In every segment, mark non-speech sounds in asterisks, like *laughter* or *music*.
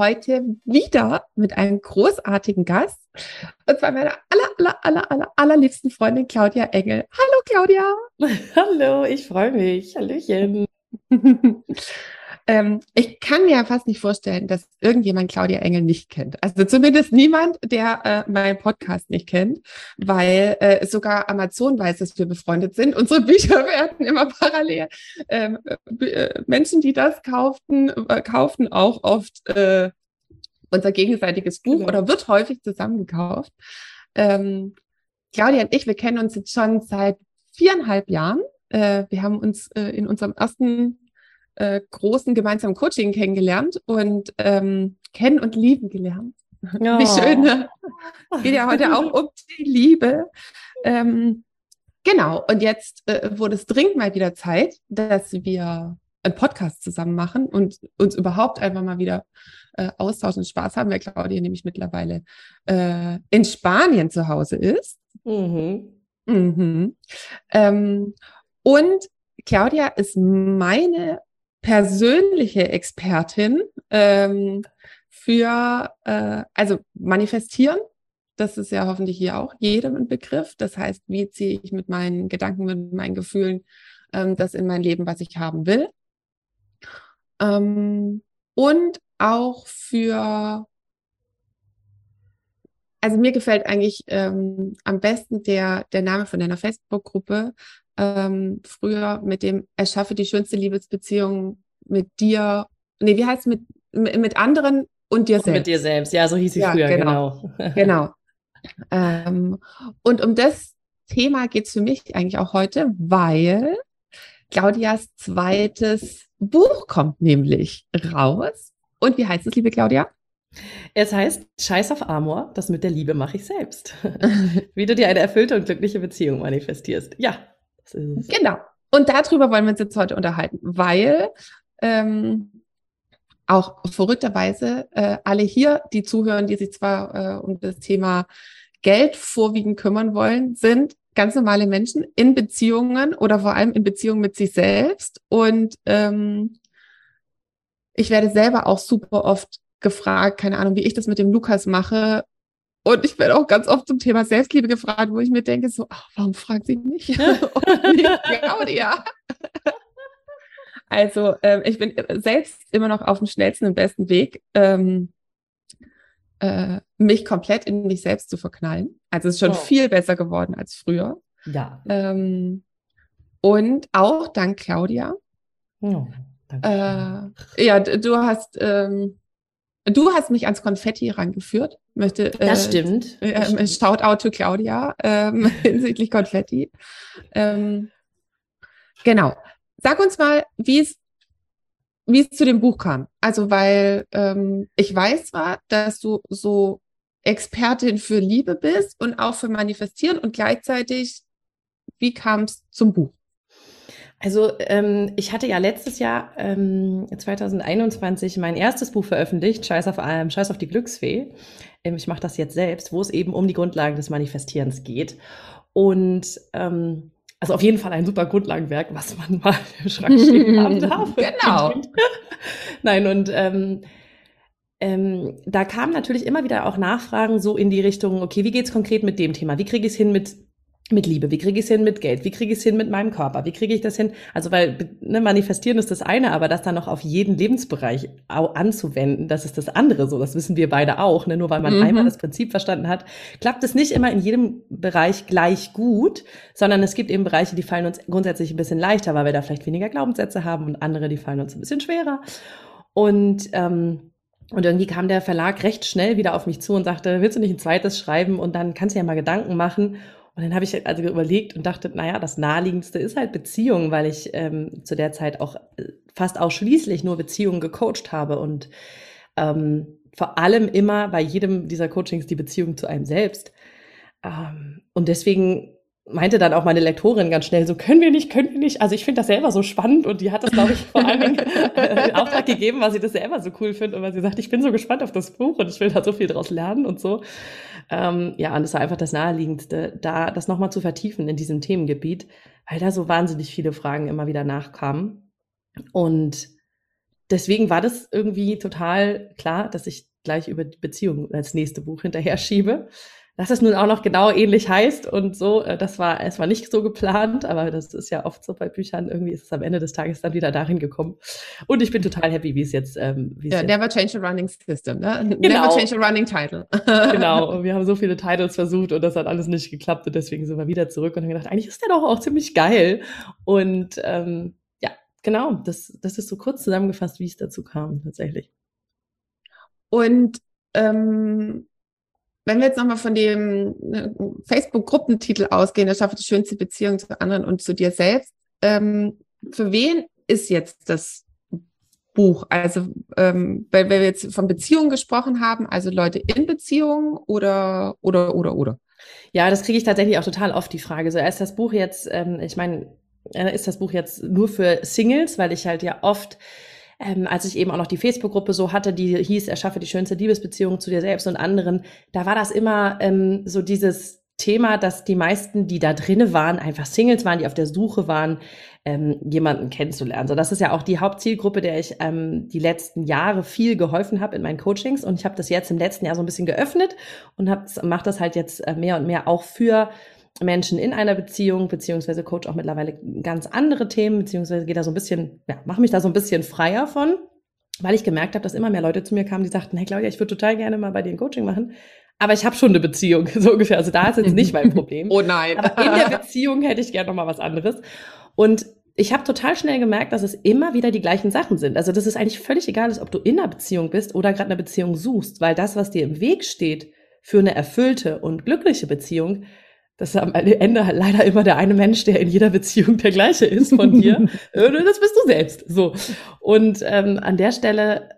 Heute wieder mit einem großartigen Gast. Und zwar meiner aller, aller, aller, aller, allerliebsten Freundin Claudia Engel. Hallo Claudia. *laughs* Hallo, ich freue mich. Hallöchen. *laughs* ähm, ich kann mir fast nicht vorstellen, dass irgendjemand Claudia Engel nicht kennt. Also zumindest niemand, der äh, meinen Podcast nicht kennt, weil äh, sogar Amazon weiß, dass wir befreundet sind. Unsere *laughs* Bücher werden immer parallel. Ähm, äh, Menschen, die das kauften, äh, kauften auch oft äh, unser gegenseitiges Buch genau. oder wird häufig zusammengekauft. Ähm, Claudia und ich, wir kennen uns jetzt schon seit viereinhalb Jahren. Äh, wir haben uns äh, in unserem ersten äh, großen gemeinsamen Coaching kennengelernt und ähm, kennen und lieben gelernt. Oh. Wie schön. Ne? Geht ja heute auch um die Liebe. Ähm, genau. Und jetzt äh, wurde es dringend mal wieder Zeit, dass wir einen Podcast zusammen machen und uns überhaupt einfach mal wieder äh, austauschen und Spaß haben, weil Claudia nämlich mittlerweile äh, in Spanien zu Hause ist. Mhm. Mhm. Ähm, und Claudia ist meine persönliche Expertin ähm, für, äh, also manifestieren. Das ist ja hoffentlich hier auch jedem ein Begriff. Das heißt, wie ziehe ich mit meinen Gedanken, mit meinen Gefühlen ähm, das in mein Leben, was ich haben will. Ähm, und auch für, also mir gefällt eigentlich ähm, am besten der, der Name von deiner Facebook-Gruppe, ähm, früher mit dem Erschaffe die schönste Liebesbeziehung mit dir, nee, wie heißt es, mit, mit anderen und dir selbst. Und mit dir selbst, ja, so hieß sie ja, früher, genau. Genau. genau. *laughs* ähm, und um das Thema geht es für mich eigentlich auch heute, weil Claudias zweites Buch kommt nämlich raus. Und wie heißt es, liebe Claudia? Es heißt Scheiß auf Amor, das mit der Liebe mache ich selbst. *laughs* wie du dir eine erfüllte und glückliche Beziehung manifestierst. Ja. Genau. Und darüber wollen wir uns jetzt heute unterhalten, weil ähm, auch verrückterweise äh, alle hier, die zuhören, die sich zwar äh, um das Thema Geld vorwiegend kümmern wollen, sind ganz normale Menschen in Beziehungen oder vor allem in Beziehungen mit sich selbst. Und ähm, ich werde selber auch super oft gefragt, keine Ahnung, wie ich das mit dem Lukas mache. Und ich werde auch ganz oft zum Thema Selbstliebe gefragt, wo ich mir denke, so, ach, warum fragt sie mich? *laughs* *laughs* Claudia. also ähm, ich bin selbst immer noch auf dem schnellsten und besten Weg, ähm, äh, mich komplett in mich selbst zu verknallen. Also es ist schon oh. viel besser geworden als früher. Ja. Ähm, und auch dank Claudia. Oh, äh, ja, du hast ähm, du hast mich ans Konfetti rangeführt. Möchte, äh, das stimmt. Äh, Shoutout to Claudia ähm, *laughs* hinsichtlich Konfetti. Ähm, genau. Sag uns mal, wie es wie es zu dem Buch kam. Also, weil ähm, ich weiß zwar, dass du so Expertin für Liebe bist und auch für Manifestieren und gleichzeitig, wie kam es zum Buch? Also ähm, ich hatte ja letztes Jahr, ähm, 2021, mein erstes Buch veröffentlicht, Scheiß auf, ähm, Scheiß auf die Glücksfee. Ähm, ich mache das jetzt selbst, wo es eben um die Grundlagen des Manifestierens geht. Und ähm, also auf jeden Fall ein super Grundlagenwerk, was man mal *laughs* im Schrank stehen haben *laughs* darf. genau. *laughs* Nein, und ähm, ähm, da kamen natürlich immer wieder auch Nachfragen so in die Richtung, okay, wie geht's konkret mit dem Thema? Wie kriege ich es hin mit mit Liebe, wie kriege ich es hin mit Geld, wie kriege ich es hin mit meinem Körper, wie kriege ich das hin? Also weil ne, manifestieren ist das eine, aber das dann noch auf jeden Lebensbereich anzuwenden, das ist das andere. So, das wissen wir beide auch. Ne? Nur weil man mhm. einmal das Prinzip verstanden hat, klappt es nicht immer in jedem Bereich gleich gut, sondern es gibt eben Bereiche, die fallen uns grundsätzlich ein bisschen leichter, weil wir da vielleicht weniger Glaubenssätze haben und andere, die fallen uns ein bisschen schwerer. Und ähm, und irgendwie kam der Verlag recht schnell wieder auf mich zu und sagte, willst du nicht ein zweites schreiben und dann kannst du ja mal Gedanken machen. Und dann habe ich also überlegt und dachte, naja, das Naheliegendste ist halt Beziehung, weil ich ähm, zu der Zeit auch äh, fast ausschließlich nur Beziehungen gecoacht habe und ähm, vor allem immer bei jedem dieser Coachings die Beziehung zu einem selbst. Ähm, und deswegen meinte dann auch meine Lektorin ganz schnell so, können wir nicht, können wir nicht. Also ich finde das selber so spannend und die hat das, glaube ich, vor allen Dingen *laughs* in Auftrag gegeben, weil sie das selber so cool findet und weil sie sagt, ich bin so gespannt auf das Buch und ich will da so viel draus lernen und so. Ähm, ja, und das war einfach das Naheliegendste, da das nochmal zu vertiefen in diesem Themengebiet, weil da so wahnsinnig viele Fragen immer wieder nachkamen. Und deswegen war das irgendwie total klar, dass ich gleich über Beziehungen als nächste Buch hinterher schiebe dass es nun auch noch genau ähnlich heißt und so, äh, das war es war nicht so geplant, aber das ist ja oft so bei Büchern, irgendwie ist es am Ende des Tages dann wieder dahin gekommen. Und ich bin total happy, wie es jetzt, ähm, wie es ja, jetzt never change a running system, ne? Genau. Never change a running title. *laughs* *laughs* genau, und wir haben so viele Titles versucht und das hat alles nicht geklappt und deswegen sind wir wieder zurück und haben gedacht, eigentlich ist der doch auch ziemlich geil. Und ähm, ja, genau, das, das ist so kurz zusammengefasst, wie es dazu kam, tatsächlich. Und ähm, wenn wir jetzt nochmal von dem ne, Facebook-Gruppentitel ausgehen, erschaffe die schönste Beziehung zu anderen und zu dir selbst, ähm, für wen ist jetzt das Buch? Also, ähm, weil wir jetzt von Beziehungen gesprochen haben, also Leute in Beziehungen oder, oder, oder, oder? Ja, das kriege ich tatsächlich auch total oft die Frage. So, ist das Buch jetzt, ähm, ich meine, äh, ist das Buch jetzt nur für Singles, weil ich halt ja oft ähm, als ich eben auch noch die Facebook-Gruppe so hatte, die hieß, erschaffe die schönste Liebesbeziehung zu dir selbst und anderen, da war das immer ähm, so dieses Thema, dass die meisten, die da drinne waren, einfach Singles waren, die auf der Suche waren, ähm, jemanden kennenzulernen. So, das ist ja auch die Hauptzielgruppe, der ich ähm, die letzten Jahre viel geholfen habe in meinen Coachings. Und ich habe das jetzt im letzten Jahr so ein bisschen geöffnet und mache das halt jetzt äh, mehr und mehr auch für Menschen in einer Beziehung, beziehungsweise coach auch mittlerweile ganz andere Themen, beziehungsweise geht da so ein bisschen, ja, mache mich da so ein bisschen freier von, weil ich gemerkt habe, dass immer mehr Leute zu mir kamen, die sagten, hey Claudia, ich würde total gerne mal bei dir ein Coaching machen, aber ich habe schon eine Beziehung, *laughs* so ungefähr. Also da ist jetzt nicht mein *laughs* Problem. oh nein. Aber in der Beziehung hätte ich gerne noch mal was anderes. Und ich habe total schnell gemerkt, dass es immer wieder die gleichen Sachen sind. Also dass es eigentlich völlig egal ist, ob du in einer Beziehung bist oder gerade eine Beziehung suchst, weil das, was dir im Weg steht für eine erfüllte und glückliche Beziehung, das ist am Ende halt leider immer der eine Mensch, der in jeder Beziehung der gleiche ist von dir. *laughs* Äh, das bist du selbst. So. Und ähm, an der Stelle,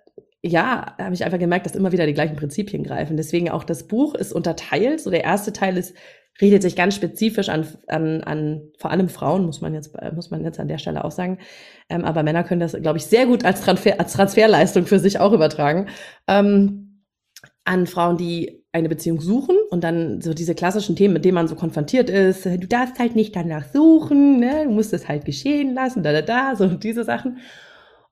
ja, habe ich einfach gemerkt, dass immer wieder die gleichen Prinzipien greifen. Deswegen auch das Buch ist unterteilt. So der erste Teil ist, redet sich ganz spezifisch an, an, an vor allem Frauen, muss man jetzt, muss man jetzt an der Stelle auch sagen. Ähm, aber Männer können das, glaube ich, sehr gut als, Transfer, als Transferleistung für sich auch übertragen. Ähm, an Frauen, die eine Beziehung suchen und dann so diese klassischen Themen, mit denen man so konfrontiert ist, du darfst halt nicht danach suchen, ne? du musst es halt geschehen lassen, da, da, da, so *laughs* diese Sachen.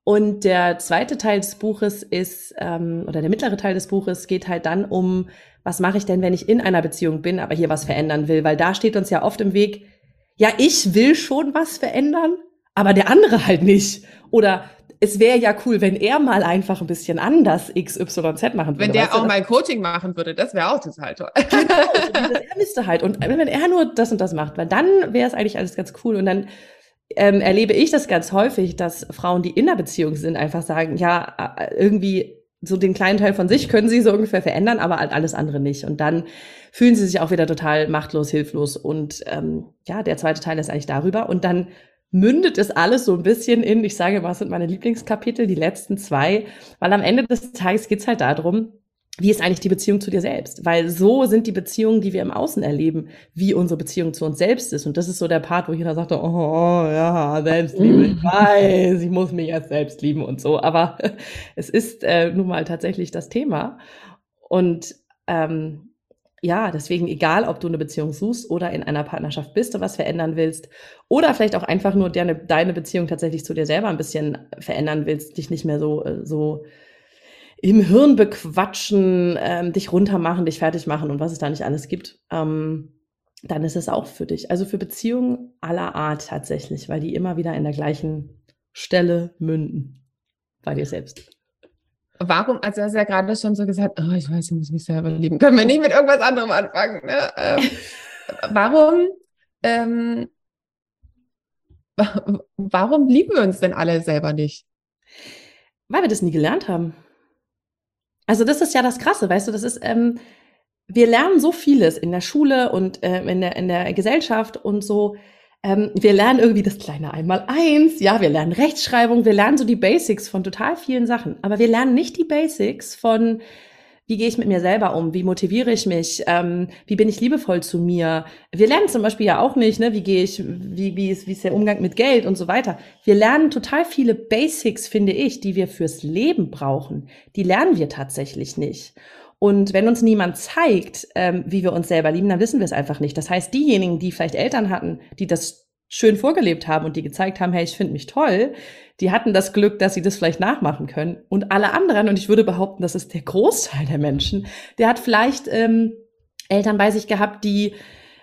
Und der zweite Teil des Buches ist, ähm, oder der mittlere Teil des Buches geht halt dann um, was mache ich denn, wenn ich in einer Beziehung bin, aber hier was verändern will, weil da steht uns ja oft im Weg, ja, ich will schon was verändern, aber der andere halt nicht. Oder es wäre ja cool, wenn er mal einfach ein bisschen anders XYZ machen würde. Wenn der auch mal Coaching machen würde, das wäre auch total toll. Genau, *laughs* er müsste halt. Und wenn er nur das und das macht, weil dann wäre es eigentlich alles ganz cool. Und dann ähm, erlebe ich das ganz häufig, dass Frauen, die in einer Beziehung sind, einfach sagen, ja, äh, irgendwie so den kleinen Teil von sich können sie so ungefähr verändern, aber halt alles andere nicht. Und dann fühlen sie sich auch wieder total machtlos, hilflos. Und ähm, ja, der zweite Teil ist eigentlich darüber. Und dann mündet es alles so ein bisschen in, ich sage, was sind meine Lieblingskapitel, die letzten zwei, weil am Ende des Tages geht's halt darum, wie ist eigentlich die Beziehung zu dir selbst? Weil so sind die Beziehungen, die wir im Außen erleben, wie unsere Beziehung zu uns selbst ist. Und das ist so der Part, wo jeder sagt, oh ja, Selbstliebe, ich weiß, ich muss mich jetzt selbst lieben und so. Aber *laughs* es ist äh, nun mal tatsächlich das Thema. Und ähm, ja, deswegen egal, ob du eine Beziehung suchst oder in einer Partnerschaft bist und was verändern willst oder vielleicht auch einfach nur deine, deine Beziehung tatsächlich zu dir selber ein bisschen verändern willst, dich nicht mehr so, äh, so im Hirn bequatschen, ähm, dich runtermachen, dich fertig machen und was es da nicht alles gibt, ähm, dann ist es auch für dich. Also für Beziehungen aller Art tatsächlich, weil die immer wieder in der gleichen Stelle münden bei dir selbst. Warum, also du hast ja gerade schon so gesagt, oh, ich weiß, ich muss mich selber lieben. Können wir nicht mit irgendwas anderem anfangen? Ne? Ähm, *laughs* warum, ähm, warum lieben wir uns denn alle selber nicht? Weil wir das nie gelernt haben. Also das ist ja das Krasse, weißt du, das ist, ähm, wir lernen so vieles in der Schule und äh, in, der, in der Gesellschaft und so, ähm, wir lernen irgendwie das kleine Einmal-Eins, ja, wir lernen Rechtschreibung, wir lernen so die Basics von total vielen Sachen, aber wir lernen nicht die Basics von, wie gehe ich mit mir selber um? Wie motiviere ich mich? Ähm, wie bin ich liebevoll zu mir? Wir lernen zum Beispiel ja auch nicht, ne, wie gehe ich, wie, wie, ist, wie ist der Umgang mit Geld und so weiter. Wir lernen total viele Basics, finde ich, die wir fürs Leben brauchen. Die lernen wir tatsächlich nicht. Und wenn uns niemand zeigt, ähm, wie wir uns selber lieben, dann wissen wir es einfach nicht. Das heißt, diejenigen, die vielleicht Eltern hatten, die das schön vorgelebt haben und die gezeigt haben, hey, ich finde mich toll, die hatten das Glück, dass sie das vielleicht nachmachen können. Und alle anderen, und ich würde behaupten, das ist der Großteil der Menschen, der hat vielleicht ähm, Eltern bei sich gehabt, die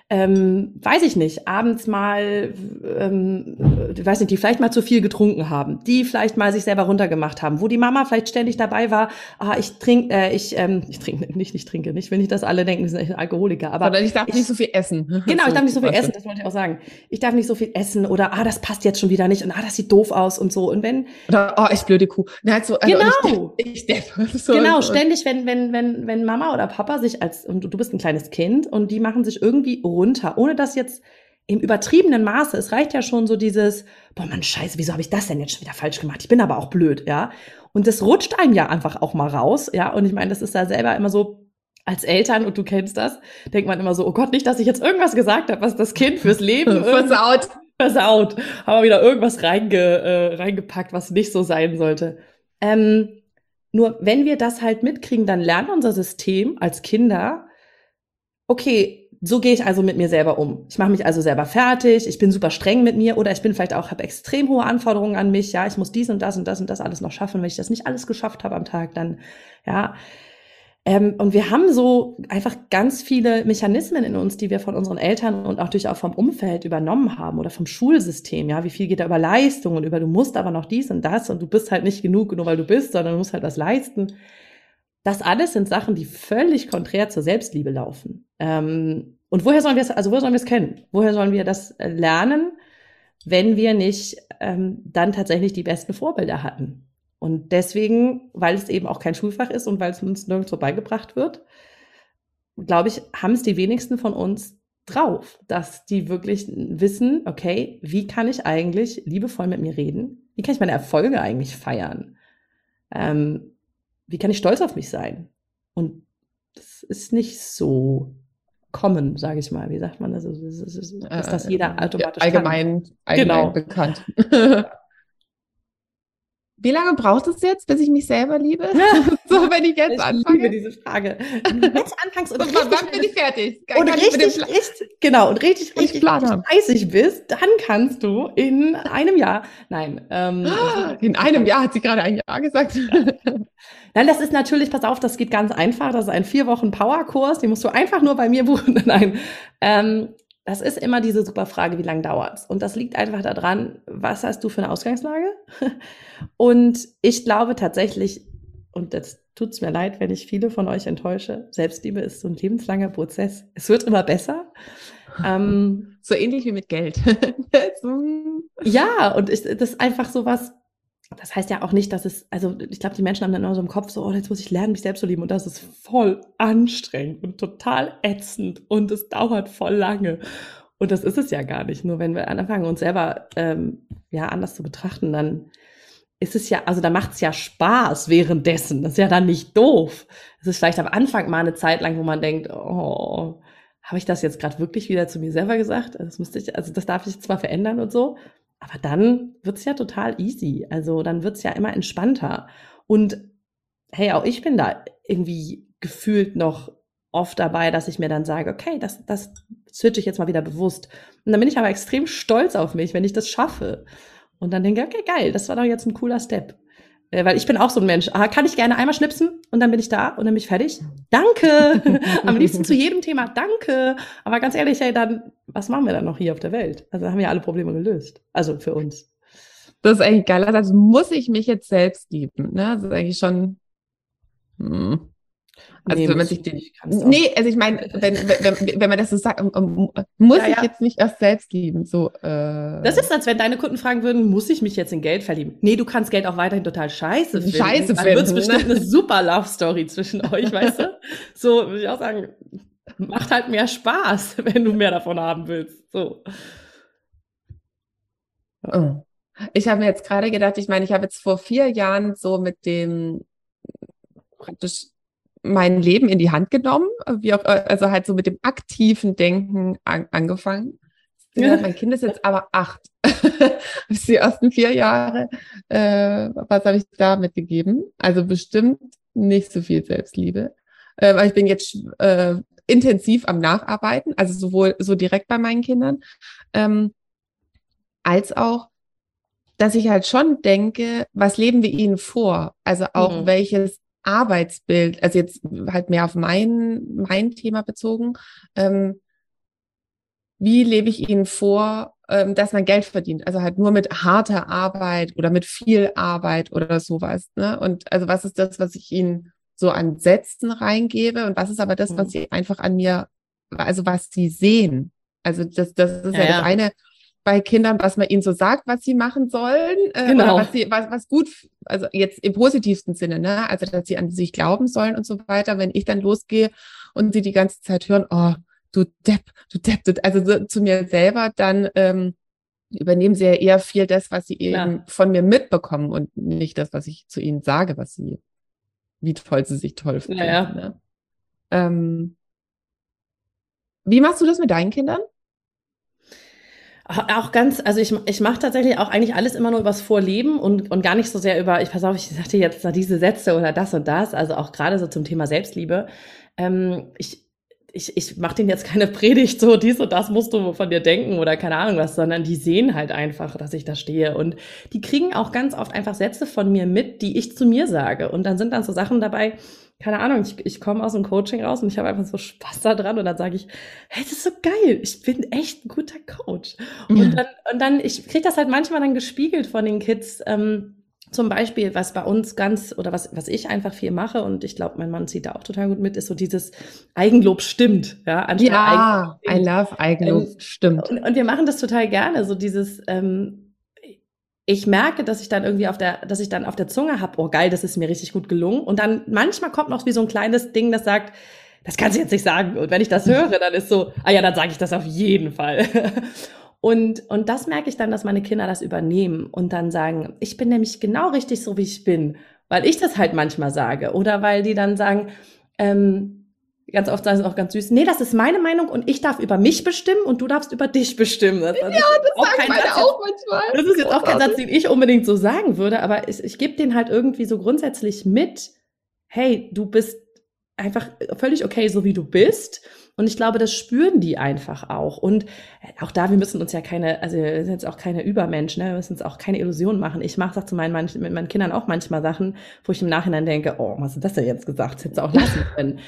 ähm, weiß ich nicht, abends mal, ähm, weiß nicht, die vielleicht mal zu viel getrunken haben, die vielleicht mal sich selber runtergemacht haben, wo die Mama vielleicht ständig dabei war, ah, ich trinke, äh, ich, ähm, *laughs* ich trinke nicht, ich trinke nicht, wenn ich das alle denken, wir sind Alkoholiker, aber Sondern ich darf ich, nicht so viel essen. *laughs* Genau, ich darf nicht so viel essen, das wollte ich auch sagen. Ich darf nicht so viel essen oder ah, das passt jetzt schon wieder nicht und ah, das sieht doof aus und so und wenn oder oh, ich blöde Kuh. Na, halt *laughs* so, also genau, ich, ich, ich so genau, ständig, wenn wenn wenn wenn Mama oder Papa sich als und du bist ein kleines Kind und die machen sich irgendwie runter, ohne dass jetzt im übertriebenen Maße, es reicht ja schon so dieses, boah, man scheiße, wieso habe ich das denn jetzt schon wieder falsch gemacht? Ich bin aber auch blöd, ja. Und das rutscht einem ja einfach auch mal raus, ja. Und ich meine, das ist da selber immer so, als Eltern, und du kennst das, denkt man immer so, oh Gott, nicht, dass ich jetzt irgendwas gesagt habe, was das Kind fürs Leben *laughs* versaut. Versaut. Haben wir wieder irgendwas reinge, äh, reingepackt, was nicht so sein sollte. Ähm, nur wenn wir das halt mitkriegen, dann lernt unser System als Kinder, okay, so gehe ich also mit mir selber um. Ich mache mich also selber fertig, ich bin super streng mit mir oder ich bin vielleicht auch, habe extrem hohe Anforderungen an mich, ja, ich muss dies und das und das und das alles noch schaffen. Wenn ich das nicht alles geschafft habe am Tag, dann, ja. Ähm, und wir haben so einfach ganz viele Mechanismen in uns, die wir von unseren Eltern und auch durch auch vom Umfeld übernommen haben oder vom Schulsystem, ja. Wie viel geht da über Leistung und über du musst aber noch dies und das und du bist halt nicht genug, nur weil du bist, sondern du musst halt was leisten. Das alles sind Sachen, die völlig konträr zur Selbstliebe laufen. Ähm, und woher sollen wir es, also woher sollen wir es kennen? Woher sollen wir das äh, lernen, wenn wir nicht ähm, dann tatsächlich die besten Vorbilder hatten? Und deswegen, weil es eben auch kein Schulfach ist und weil es uns nirgendwo beigebracht wird, glaube ich, haben es die wenigsten von uns drauf, dass die wirklich wissen, okay, wie kann ich eigentlich liebevoll mit mir reden? Wie kann ich meine Erfolge eigentlich feiern? Ähm, wie kann ich stolz auf mich sein? Und das ist nicht so kommen, sage ich mal. Wie sagt man das? Ist, ist, ist, ist das jeder automatisch allgemein, allgemein genau. bekannt. *laughs* Wie lange braucht es jetzt, bis ich mich selber liebe? *laughs* so, wenn ich jetzt ich anfange. Ich liebe diese Frage. *laughs* Wenn du jetzt anfängst und, und wann bin ich fertig? Kann und richtig, richtig, genau, und richtig, richtig, richtig fleißig bist, dann kannst du in einem Jahr, nein. Ähm, *gasps* in einem Jahr hat sie gerade ein Jahr gesagt. *laughs* Nein, das ist natürlich, pass auf, das geht ganz einfach. Das ist ein vier Wochen Powerkurs, den musst du einfach nur bei mir buchen. Nein. Ähm, das ist immer diese super Frage, wie lange dauert's? Und das liegt einfach daran, was hast du für eine Ausgangslage? *laughs* Und ich glaube tatsächlich, und jetzt tut's mir leid, wenn ich viele von euch enttäusche, Selbstliebe ist so ein lebenslanger Prozess. Es wird immer besser. Ähm, *laughs* so ähnlich wie mit Geld. *laughs* ja, und ich, das ist einfach so was, das heißt ja auch nicht, dass es, also ich glaube, die Menschen haben dann immer so im Kopf so, oh, jetzt muss ich lernen, mich selbst zu lieben. Und das ist voll anstrengend und total ätzend und es dauert voll lange. Und das ist es ja gar nicht. Nur wenn wir anfangen, uns selber ähm, ja anders zu betrachten, dann ist es ja, also da macht es ja Spaß währenddessen. Das ist ja dann nicht doof. Es ist vielleicht am Anfang mal eine Zeit lang, wo man denkt, oh, habe ich das jetzt gerade wirklich wieder zu mir selber gesagt? Also das müsste ich, also das darf ich zwar verändern und so, aber dann wird's ja total easy. Also dann wird's ja immer entspannter. Und hey, auch ich bin da irgendwie gefühlt noch oft dabei, dass ich mir dann sage, okay, das, das switche ich jetzt mal wieder bewusst. Und dann bin ich aber extrem stolz auf mich, wenn ich das schaffe. Und dann denke ich, okay, geil, das war doch jetzt ein cooler Step. Äh, weil ich bin auch so ein Mensch. Ah, kann ich gerne einmal schnipsen und dann bin ich da und dann bin ich fertig. Danke. *laughs* Am liebsten zu jedem Thema. Danke. Aber ganz ehrlich, hey, dann, was machen wir dann noch hier auf der Welt? Also haben wir alle Probleme gelöst. Also für uns. Das ist eigentlich geil. Also muss ich mich jetzt selbst lieben. Ne? Das ist eigentlich schon. Hm. Also nee, wenn man sich den, nee, also ich meine, wenn, wenn, wenn man das so sagt, muss ja, ich ja. jetzt nicht erst selbst lieben, so. Äh. Das ist, als wenn deine Kunden fragen würden, muss ich mich jetzt in Geld verlieben? Nee, du kannst Geld auch weiterhin total scheiße finden. Scheiße Dann wird es bestimmt ne? eine super Love Story zwischen euch, weißt du? So würde ich auch sagen, macht halt mehr Spaß, *laughs* wenn du mehr davon haben willst. So. Oh. Ich habe mir jetzt gerade gedacht, ich meine, ich habe jetzt vor vier Jahren so mit dem praktisch mein Leben in die Hand genommen, wie auch, also halt so mit dem aktiven Denken an, angefangen. Ja. Mein Kind ist jetzt aber acht. *laughs* die ersten vier Jahre, äh, was habe ich da mitgegeben? Also bestimmt nicht so viel Selbstliebe. Äh, weil ich bin jetzt äh, intensiv am Nacharbeiten, also sowohl so direkt bei meinen Kindern, ähm, als auch, dass ich halt schon denke, was leben wir ihnen vor? Also auch mhm. welches Arbeitsbild, also jetzt halt mehr auf mein, mein Thema bezogen, ähm, wie lebe ich ihnen vor, ähm, dass man Geld verdient? Also halt nur mit harter Arbeit oder mit viel Arbeit oder sowas. Ne? Und also was ist das, was ich ihnen so an Sätzen reingebe und was ist aber das, was mhm. sie einfach an mir, also was sie sehen? Also das, das ist ja, ja das eine bei Kindern, was man ihnen so sagt, was sie machen sollen, äh, genau. oder was sie, was, was gut, also jetzt im positivsten Sinne, ne? Also dass sie an sich glauben sollen und so weiter. Wenn ich dann losgehe und sie die ganze Zeit hören, oh, du Depp, du Depp, du, also so, zu mir selber, dann ähm, übernehmen sie ja eher viel das, was sie eben ja. von mir mitbekommen und nicht das, was ich zu ihnen sage, was sie, wie toll sie sich toll finden. Ja, ne? ähm, wie machst du das mit deinen Kindern? Auch ganz, also ich, ich mache tatsächlich auch eigentlich alles immer nur übers Vorleben und, und gar nicht so sehr über, ich pass auf, ich sagte jetzt diese Sätze oder das und das, also auch gerade so zum Thema Selbstliebe. Ähm, ich, ich, ich mache denen jetzt keine *laughs* Predigt, so dies und das musst du von dir denken oder keine Ahnung was, sondern die sehen halt einfach, dass ich da stehe. Und die kriegen auch ganz oft einfach Sätze von mir mit, die ich zu mir sage. Und dann sind dann so Sachen dabei, keine Ahnung, ich, ich komme aus dem Coaching raus und ich habe einfach so Spaß da dran und dann sage ich, hey, das ist so geil, ich bin echt ein guter Coach. Und dann, und dann ich kriege das halt manchmal dann gespiegelt von den Kids. Ähm, zum Beispiel, was bei uns ganz oder was, was ich einfach viel mache und ich glaube, mein Mann zieht da auch total gut mit, ist so dieses Eigenlob stimmt. Ja, ja I love Eigenlob ähm, stimmt. Und, und, wir machen das total gerne, so dieses, ähm, ich merke, dass ich dann irgendwie auf der, dass ich dann auf der Zunge habe, oh geil, das ist mir richtig gut gelungen. Und dann manchmal kommt noch wie so ein kleines Ding, das sagt, das kannst du jetzt nicht sagen. Und wenn ich das höre, dann ist so, ah ja, dann sage ich das auf jeden Fall. *laughs* Und, und das merke ich dann, dass meine Kinder das übernehmen und dann sagen, ich bin nämlich genau richtig so, wie ich bin, weil ich das halt manchmal sage. Oder weil die dann sagen, ähm, ganz oft sagen sie auch ganz süß, nee, das ist meine Meinung und ich darf über mich bestimmen und du darfst über dich bestimmen. Das, das ja, das sagen meine Satz, auch manchmal. Das ist jetzt auch kein Satz, den ich unbedingt so sagen würde, aber ich, ich gebe den halt irgendwie so grundsätzlich mit, hey, du bist einfach völlig okay, so wie du bist. Und ich glaube, das spüren die einfach auch. Und äh, auch da, wir müssen uns ja keine, also wir sind jetzt auch keine Übermenschen, ne? wir müssen uns auch keine Illusionen machen. Ich mache zu meinen, mit meinen Kindern auch manchmal Sachen, wo ich im Nachhinein denke, oh, was ist das denn jetzt gesagt? Das hättest du auch lassen können.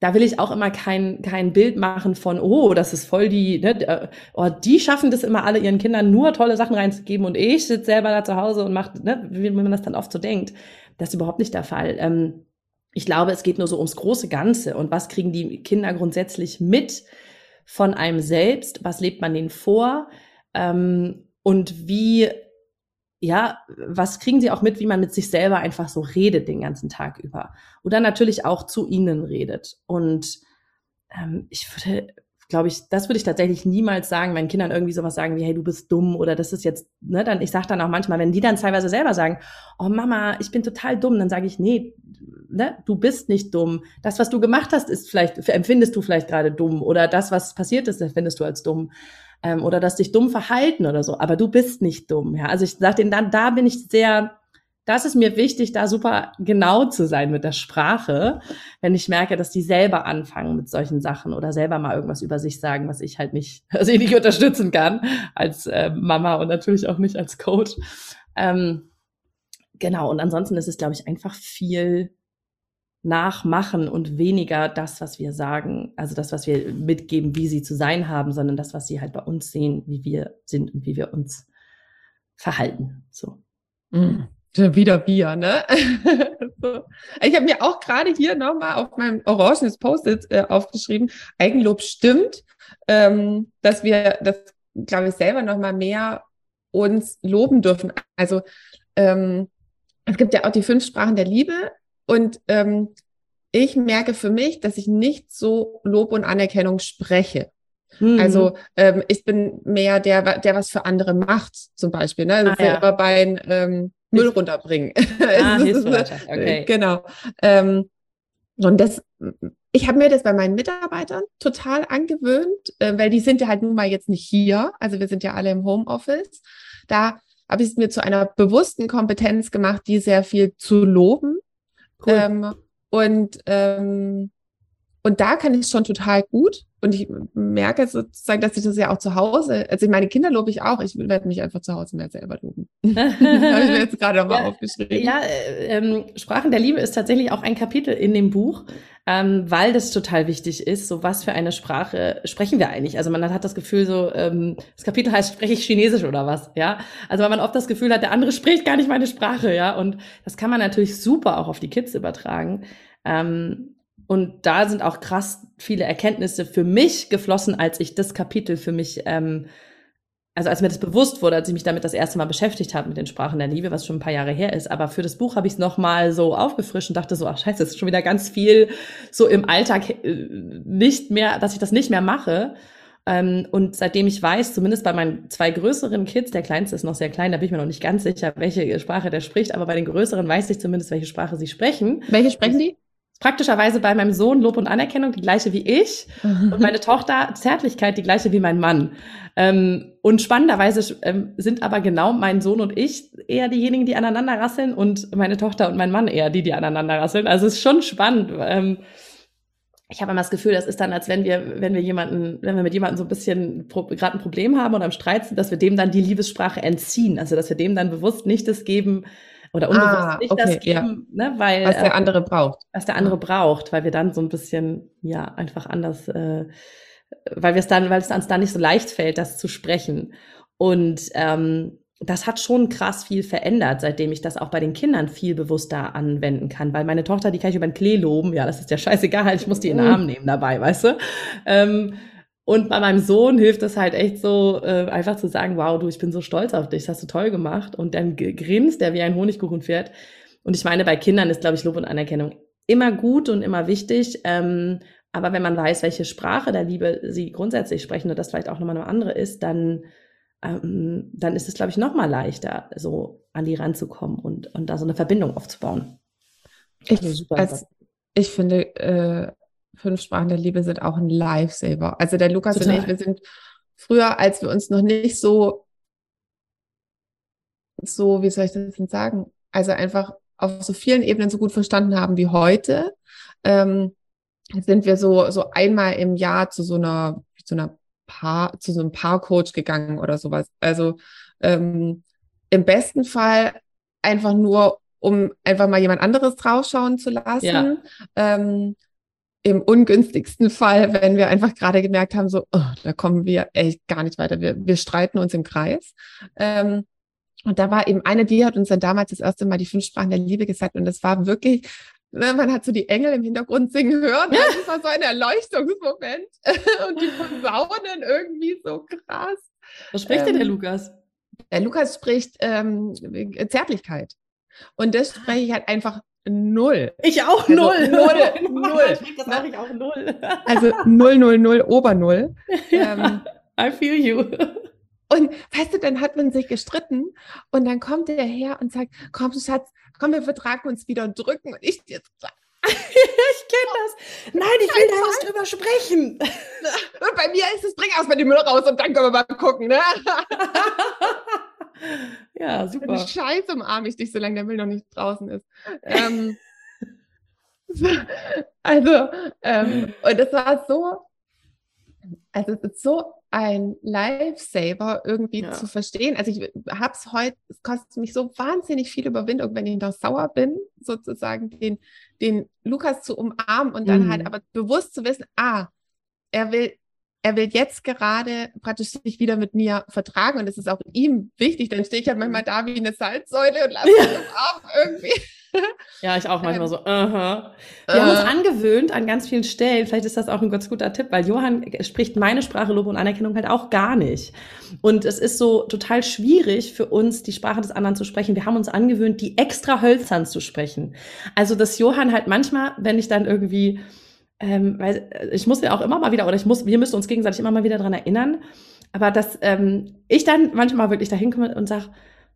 Da will ich auch immer kein, kein Bild machen von, oh, das ist voll die, ne, äh, oh, die schaffen das immer alle ihren Kindern nur tolle Sachen reinzugeben und ich sitze selber da zu Hause und mache, ne, wie man das dann oft so denkt. Das ist überhaupt nicht der Fall. Ähm, ich glaube, es geht nur so ums große Ganze und was kriegen die Kinder grundsätzlich mit von einem selbst, was lebt man denen vor ähm, und wie, ja, was kriegen sie auch mit, wie man mit sich selber einfach so redet den ganzen Tag über oder natürlich auch zu ihnen redet und ähm, ich würde glaube ich, das würde ich tatsächlich niemals sagen, meinen Kindern irgendwie sowas sagen wie, hey, du bist dumm oder das ist jetzt, ne, dann, ich sage dann auch manchmal, wenn die dann teilweise selber sagen, oh Mama, ich bin total dumm, dann sage ich, nee, ne, du bist nicht dumm. Das, was du gemacht hast, ist vielleicht, empfindest du vielleicht gerade dumm. Oder das, was passiert ist, empfindest du als dumm. Ähm, oder dass dich dumm verhalten oder so. Aber du bist nicht dumm. Ja? Also ich sage denen dann, da bin ich sehr, das ist mir wichtig, da super genau zu sein mit der Sprache, wenn ich merke, dass die selber anfangen mit solchen Sachen oder selber mal irgendwas über sich sagen, was ich halt nicht, *laughs* also ich nicht unterstützen kann als äh, Mama und natürlich auch nicht als Coach. Ähm, genau, und ansonsten ist es, glaube ich, einfach viel nachmachen und weniger das, was wir sagen, also das, was wir mitgeben, wie sie zu sein haben, sondern das, was sie halt bei uns sehen, wie wir sind und wie wir uns verhalten. So. Mhm. Wieder wir, ne? *laughs* Ich habe mir auch gerade hier nochmal auf meinem orangenes Post-it äh, aufgeschrieben, Eigenlob stimmt, ähm, dass wir das, glaube ich, selber nochmal mehr uns loben dürfen. Also ähm, es gibt ja auch die fünf Sprachen der Liebe, und ähm, ich merke für mich, dass ich nicht so Lob und Anerkennung spreche. Mhm. Also ähm, ich bin mehr der, der was für andere macht, zum Beispiel. Ne? Also ah, ja. beim ähm, Müll runterbringen. *laughs* Ah, Hilfsbereitschaft, okay. Genau. Ähm, Und das, ich habe mir das bei meinen Mitarbeitern total angewöhnt, äh, weil die sind ja halt nun mal jetzt nicht hier. Also wir sind ja alle im Homeoffice. Da habe ich es mir zu einer bewussten Kompetenz gemacht, die sehr viel zu loben. Cool. Ähm, und, ähm, und da kann ich schon total gut. Und ich merke sozusagen, dass ich das ja auch zu Hause, also meine Kinder lobe ich auch, ich werde mich einfach zu Hause mehr selber loben. *laughs* habe ich mir jetzt gerade nochmal ja, aufgeschrieben. Ja, äh, ähm, Sprachen der Liebe ist tatsächlich auch ein Kapitel in dem Buch, ähm, weil das total wichtig ist, so was für eine Sprache sprechen wir eigentlich. Also man hat das Gefühl so, ähm, das Kapitel heißt, spreche ich Chinesisch oder was, ja? Also weil man oft das Gefühl hat, der andere spricht gar nicht meine Sprache, ja? Und das kann man natürlich super auch auf die Kids übertragen. Ähm, und da sind auch krass viele Erkenntnisse für mich geflossen, als ich das Kapitel für mich, ähm, also als mir das bewusst wurde, als ich mich damit das erste Mal beschäftigt habe mit den Sprachen der Liebe, was schon ein paar Jahre her ist. Aber für das Buch habe ich es nochmal so aufgefrischt und dachte so, ach scheiße, das ist schon wieder ganz viel so im Alltag äh, nicht mehr, dass ich das nicht mehr mache. Ähm, und seitdem ich weiß, zumindest bei meinen zwei größeren Kids, der kleinste ist noch sehr klein, da bin ich mir noch nicht ganz sicher, welche Sprache der spricht, aber bei den größeren weiß ich zumindest, welche Sprache sie sprechen. Welche sprechen die? Praktischerweise bei meinem Sohn Lob und Anerkennung die gleiche wie ich und meine Tochter Zärtlichkeit die gleiche wie mein Mann. Ähm, und spannenderweise ähm, sind aber genau mein Sohn und ich eher diejenigen, die aneinander rasseln und meine Tochter und mein Mann eher die, die aneinander rasseln. Also es ist schon spannend. Ähm, ich habe immer das Gefühl, das ist dann, als wenn wir, wenn wir jemanden, wenn wir mit jemandem so ein bisschen gerade ein Problem haben oder im Streit sind, dass wir dem dann die Liebessprache entziehen. Also dass wir dem dann bewusst nicht das geben, oder unbewusst ah, nicht okay, das geben, ja. ne, weil was der äh, andere braucht. Was der andere braucht, weil wir dann so ein bisschen ja einfach anders, äh, weil wir es dann, weil es uns dann nicht so leicht fällt, das zu sprechen. Und ähm, das hat schon krass viel verändert, seitdem ich das auch bei den Kindern viel bewusster anwenden kann. Weil meine Tochter, die kann ich über den Klee loben. Ja, das ist ja scheißegal, ich muss die in den Arm nehmen dabei, weißt du? Ähm, und bei meinem Sohn hilft es halt echt so, äh, einfach zu sagen, wow, du, ich bin so stolz auf dich, das hast du toll gemacht. Und dann grinst der wie ein Honigkuchenpferd. Und ich meine, bei Kindern ist, glaube ich, Lob und Anerkennung immer gut und immer wichtig. Ähm, aber wenn man weiß, welche Sprache der Liebe sie grundsätzlich sprechen und das vielleicht auch nochmal eine andere ist, dann, ähm, dann ist es, glaube ich, nochmal leichter, so an die ranzukommen und, und da so eine Verbindung aufzubauen. Ich, also als, ich finde, äh, Fünf Sprachen der Liebe sind auch ein Lifesaver. Also der Lukas Total. und ich, wir sind früher, als wir uns noch nicht so, so, wie soll ich das denn sagen? Also einfach auf so vielen Ebenen so gut verstanden haben wie heute, ähm, sind wir so, so einmal im Jahr zu so einer, zu einer Paar, zu so einem Paarcoach gegangen oder sowas. Also ähm, im besten Fall einfach nur, um einfach mal jemand anderes draufschauen zu lassen. Ja. Ähm, im ungünstigsten Fall, wenn wir einfach gerade gemerkt haben, so, oh, da kommen wir echt gar nicht weiter. Wir, wir streiten uns im Kreis. Ähm, und da war eben eine, die hat uns dann damals das erste Mal die fünf Sprachen der Liebe gesagt. Und das war wirklich, ne, man hat so die Engel im Hintergrund singen hören. *laughs* Das war so ein Erleuchtungsmoment. *laughs* und die Posaunen irgendwie so krass. Was spricht ähm, denn der Lukas? Der Lukas spricht ähm, Zärtlichkeit. Und das spreche ich halt einfach null. Ich auch also null. Null, null. *laughs* Das mache ich auch null. Also null, null, null, ober null. *laughs* Ja, ähm, I feel you. Und weißt du, dann hat man sich gestritten und dann kommt er her und sagt, komm Schatz, komm, wir vertragen uns wieder und drücken. Und ich jetzt *laughs* ich kenne das. Nein, ich will da erst drüber sprechen. Und bei mir ist es, bring erstmal die Müll raus und dann können wir mal gucken, ne? *laughs* ja, super. Scheiße umarme ich dich, solange der Müll noch nicht draußen ist. Ähm, also, ähm, *laughs* und es war so, also es ist so ein Lifesaver irgendwie ja. zu verstehen. Also ich habe es heute, es kostet mich so wahnsinnig viel Überwindung, wenn ich noch sauer bin, sozusagen den, den Lukas zu umarmen und dann mhm. halt aber bewusst zu wissen, ah, er will er will jetzt gerade praktisch sich wieder mit mir vertragen und es ist auch ihm wichtig. Dann stehe ich halt manchmal da wie eine Salzsäule und lasse ja. mich Arm irgendwie. *laughs* Ja, ich auch manchmal so. Uh -huh. Wir uh. haben uns äh. angewöhnt an ganz vielen Stellen. Vielleicht ist das auch ein ganz guter Tipp, weil Johann spricht meine Sprache Lob und Anerkennung halt auch gar nicht. Und es ist so total schwierig für uns, die Sprache des anderen zu sprechen. Wir haben uns angewöhnt, die extra hölzern zu sprechen. Also, dass Johann halt manchmal, wenn ich dann irgendwie ähm, weil äh, ich muss ja auch immer mal wieder, oder ich muss, wir müssen uns gegenseitig immer mal wieder dran erinnern, aber dass ähm, ich dann manchmal wirklich dahin komme und sage,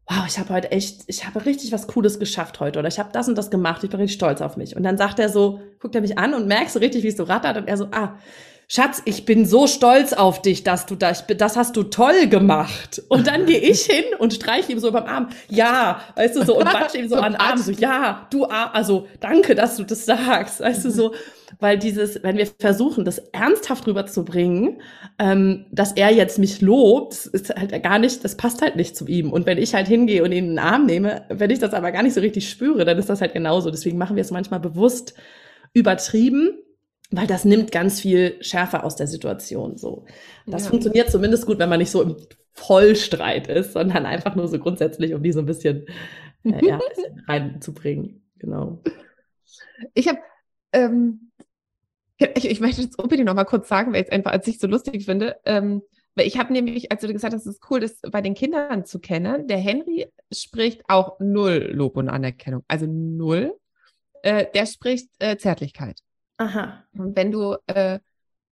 wow, ich habe heute echt, ich habe richtig was Cooles geschafft heute oder ich habe das und das gemacht, ich bin richtig stolz auf mich. Und dann sagt er so, guckt er mich an und merkst so richtig, wie es so rattert und er so, ah, Schatz, ich bin so stolz auf dich, dass du das, das hast du toll gemacht. Und dann gehe ich hin und streiche ihm so beim Arm. Ja, weißt du so, und watsche ihm so *laughs* an den Arm, so, ja, du, also, danke, dass du das sagst, weißt du so. Weil dieses, wenn wir versuchen, das ernsthaft rüberzubringen, ähm, dass er jetzt mich lobt, ist halt gar nicht, das passt halt nicht zu ihm. Und wenn ich halt hingehe und ihn in den Arm nehme, wenn ich das aber gar nicht so richtig spüre, dann ist das halt genauso. Deswegen machen wir es manchmal bewusst übertrieben weil das nimmt ganz viel Schärfe aus der Situation. So, das ja. funktioniert zumindest gut, wenn man nicht so im Vollstreit ist, sondern einfach nur so grundsätzlich, um die so ein bisschen, äh, ja, reinzubringen. Genau. Ich habe, ähm, ich, ich möchte jetzt unbedingt noch mal kurz sagen, weil ich es einfach als ich so lustig finde. Ähm, weil ich habe nämlich, als du gesagt hast, es ist cool, das bei den Kindern zu kennen. Der Henry spricht auch null Lob und Anerkennung, also null. Äh, der spricht äh, Zärtlichkeit. Aha. Und wenn du äh,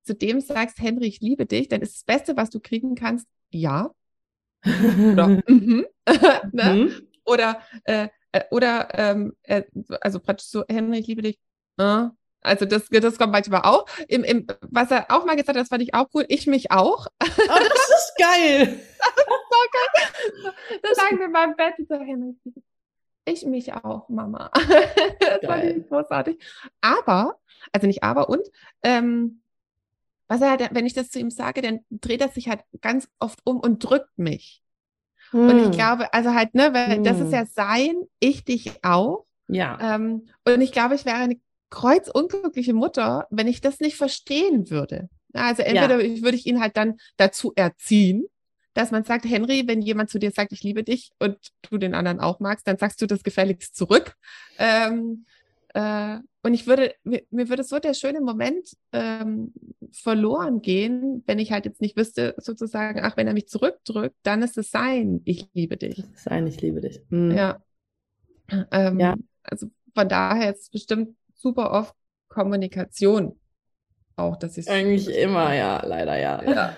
zu dem sagst, Henry, ich liebe dich, dann ist das Beste, was du kriegen kannst, ja. *laughs* Oder, mhm. *laughs* ne? mhm. oder, äh, äh, oder ähm, äh, also praktisch so, Henry, ich liebe dich. Äh. Also das, das kommt manchmal auch. Im, im, was er auch mal gesagt hat, das fand ich auch cool, ich mich auch. *laughs* Oh, das ist geil. das ist so geil. Das sagen wir beim Bett, so, Henry, ich mich auch, Mama. *laughs* das fand ich großartig. Aber also nicht aber und. Ähm, was er halt, wenn ich das zu ihm sage, dann dreht er sich halt ganz oft um und drückt mich. Hm. Und ich hm. glaube, also halt, ne, weil hm. das ist hm. ja sein, ich dich auch. Ja. Ähm, und ich glaube, ich wäre eine kreuzunglückliche Mutter, wenn ich das nicht verstehen würde. Also entweder ja. würde ich ihn halt dann dazu erziehen, dass man sagt, Henry, wenn jemand zu dir sagt, ich liebe dich und du den anderen auch magst, dann sagst du das gefälligst zurück. Ähm, äh, und ich würde, mir, mir, würde so der schöne Moment ähm, verloren gehen, wenn ich halt jetzt nicht wüsste, sozusagen, ach, wenn er mich zurückdrückt, dann ist es sein, ich liebe dich. Sein, ich liebe dich. Mhm. Ja. Ähm, ja. Also von daher ist es bestimmt super oft Kommunikation auch, dass ich Eigentlich immer, ja, leider ja. ja.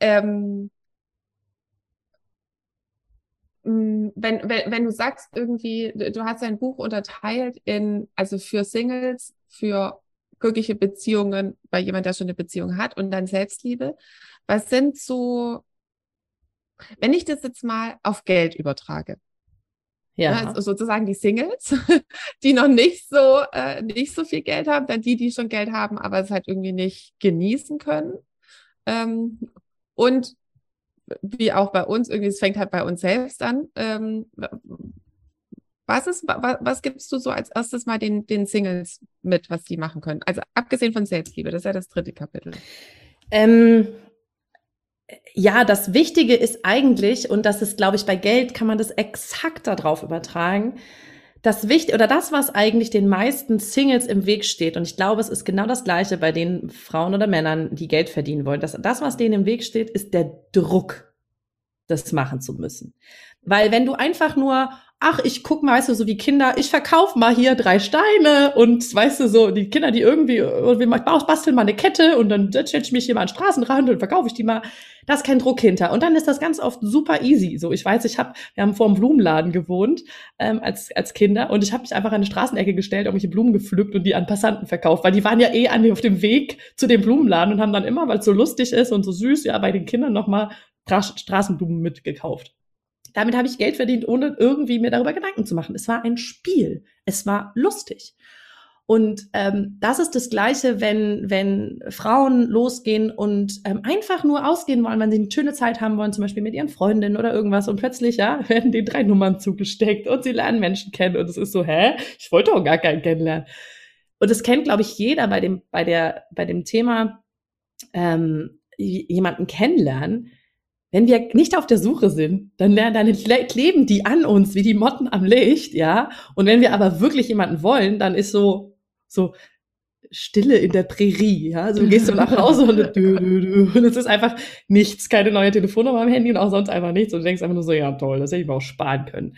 ähm, Mm, wenn, wenn, wenn du sagst irgendwie, du hast dein Buch unterteilt in, also für Singles, für glückliche Beziehungen bei jemand, der schon eine Beziehung hat und dann Selbstliebe. Was sind so, wenn ich das jetzt mal auf Geld übertrage? Ja. Ne, also sozusagen die Singles, *laughs* die noch nicht so, äh, nicht so viel Geld haben, dann die, die schon Geld haben, aber es halt irgendwie nicht genießen können. Ähm, und wie auch bei uns, irgendwie, es fängt halt bei uns selbst an. Ähm, was ist, was, was gibst du so als erstes mal den, den Singles mit, was die machen können? Also abgesehen von Selbstliebe, das ist ja das dritte Kapitel. Ähm, ja, das Wichtige ist eigentlich, und das ist, glaube ich, bei Geld kann man das exakt darauf übertragen, das Wichtige oder das, was eigentlich den meisten Singles im Weg steht, und ich glaube, es ist genau das Gleiche bei den Frauen oder Männern, die Geld verdienen wollen. Das, das, was denen im Weg steht, ist der Druck, das machen zu müssen. Weil wenn du einfach nur, ach, ich guck mal, weißt du, so wie Kinder, ich verkauf mal hier drei Steine und weißt du, so die Kinder, die irgendwie, irgendwie basteln mal eine Kette und dann setze ich mich hier mal an den Straßenrand und verkaufe ich die mal. Da ist kein Druck hinter. Und dann ist das ganz oft super easy. So, ich weiß, ich habe, wir haben vor einem Blumenladen gewohnt ähm, als, als Kinder und ich habe mich einfach an eine Straßenecke gestellt, irgendwelche Blumen gepflückt und die an Passanten verkauft, weil die waren ja eh an, auf dem Weg zu dem Blumenladen und haben dann immer, weil es so lustig ist und so süß, ja, bei den Kindern nochmal Straßenblumen mitgekauft. Damit habe ich Geld verdient, ohne irgendwie mir darüber Gedanken zu machen. Es war ein Spiel. Es war lustig. Und ähm, das ist das Gleiche, wenn, wenn Frauen losgehen und ähm, einfach nur ausgehen wollen, wenn sie eine schöne Zeit haben wollen, zum Beispiel mit ihren Freundinnen oder irgendwas und plötzlich ja, *laughs* werden die drei Nummern zugesteckt und sie lernen Menschen kennen und es ist so, hä? Ich wollte auch gar keinen kennenlernen. Und das kennt, glaube ich, jeder bei dem, bei der, bei dem Thema ähm, jemanden kennenlernen wenn wir nicht auf der Suche sind, dann, dann kleben die an uns wie die Motten am Licht, ja. Und wenn wir aber wirklich jemanden wollen, dann ist so, so Stille in der Prärie, ja. Also du gehst du nach Hause und, *laughs* und es ist einfach nichts, keine neue Telefonnummer am Handy und auch sonst einfach nichts. Und du denkst einfach nur so, ja toll, das hätte ich mir auch sparen können.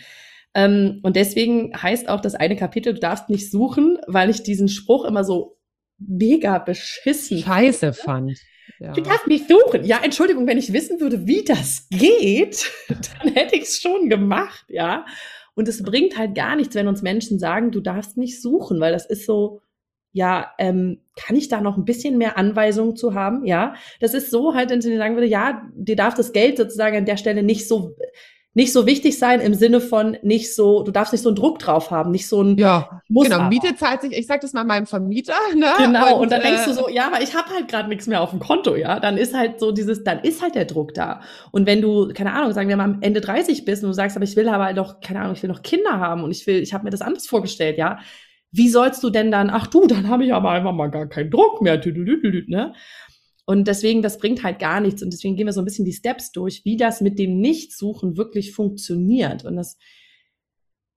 Ähm, und deswegen heißt auch das eine Kapitel, du darfst nicht suchen, weil ich diesen Spruch immer so mega beschissen Scheiße fand. Ja. Du darfst mich suchen. Ja, Entschuldigung, wenn ich wissen würde, wie das geht, *laughs* dann hätte ich es schon gemacht, ja. Und es bringt halt gar nichts, wenn uns Menschen sagen, du darfst nicht suchen, weil das ist so, ja, ähm, kann ich da noch ein bisschen mehr Anweisungen zu haben? Ja, das ist so halt, wenn sie sagen würde, ja, dir darf das Geld sozusagen an der Stelle nicht so nicht so wichtig sein im Sinne von nicht so, du darfst nicht so einen Druck drauf haben, nicht so ein Ja, muss genau, aber. Miete zahlt sich, ich sag das mal meinem Vermieter, ne? Genau, und, und dann äh, denkst du so, ja, aber ich habe halt gerade nichts mehr auf dem Konto, ja? Dann ist halt so dieses, dann ist halt der Druck da. Und wenn du, keine Ahnung, sagen wir mal am Ende 30 bist und du sagst, aber ich will aber halt doch, keine Ahnung, ich will noch Kinder haben und ich will, ich habe mir das anders vorgestellt, ja? Wie sollst du denn dann, ach du, dann habe ich aber einfach mal gar keinen Druck mehr, ne? Und deswegen, das bringt halt gar nichts. Und deswegen gehen wir so ein bisschen die Steps durch, wie das mit dem Nichtsuchen wirklich funktioniert. Und das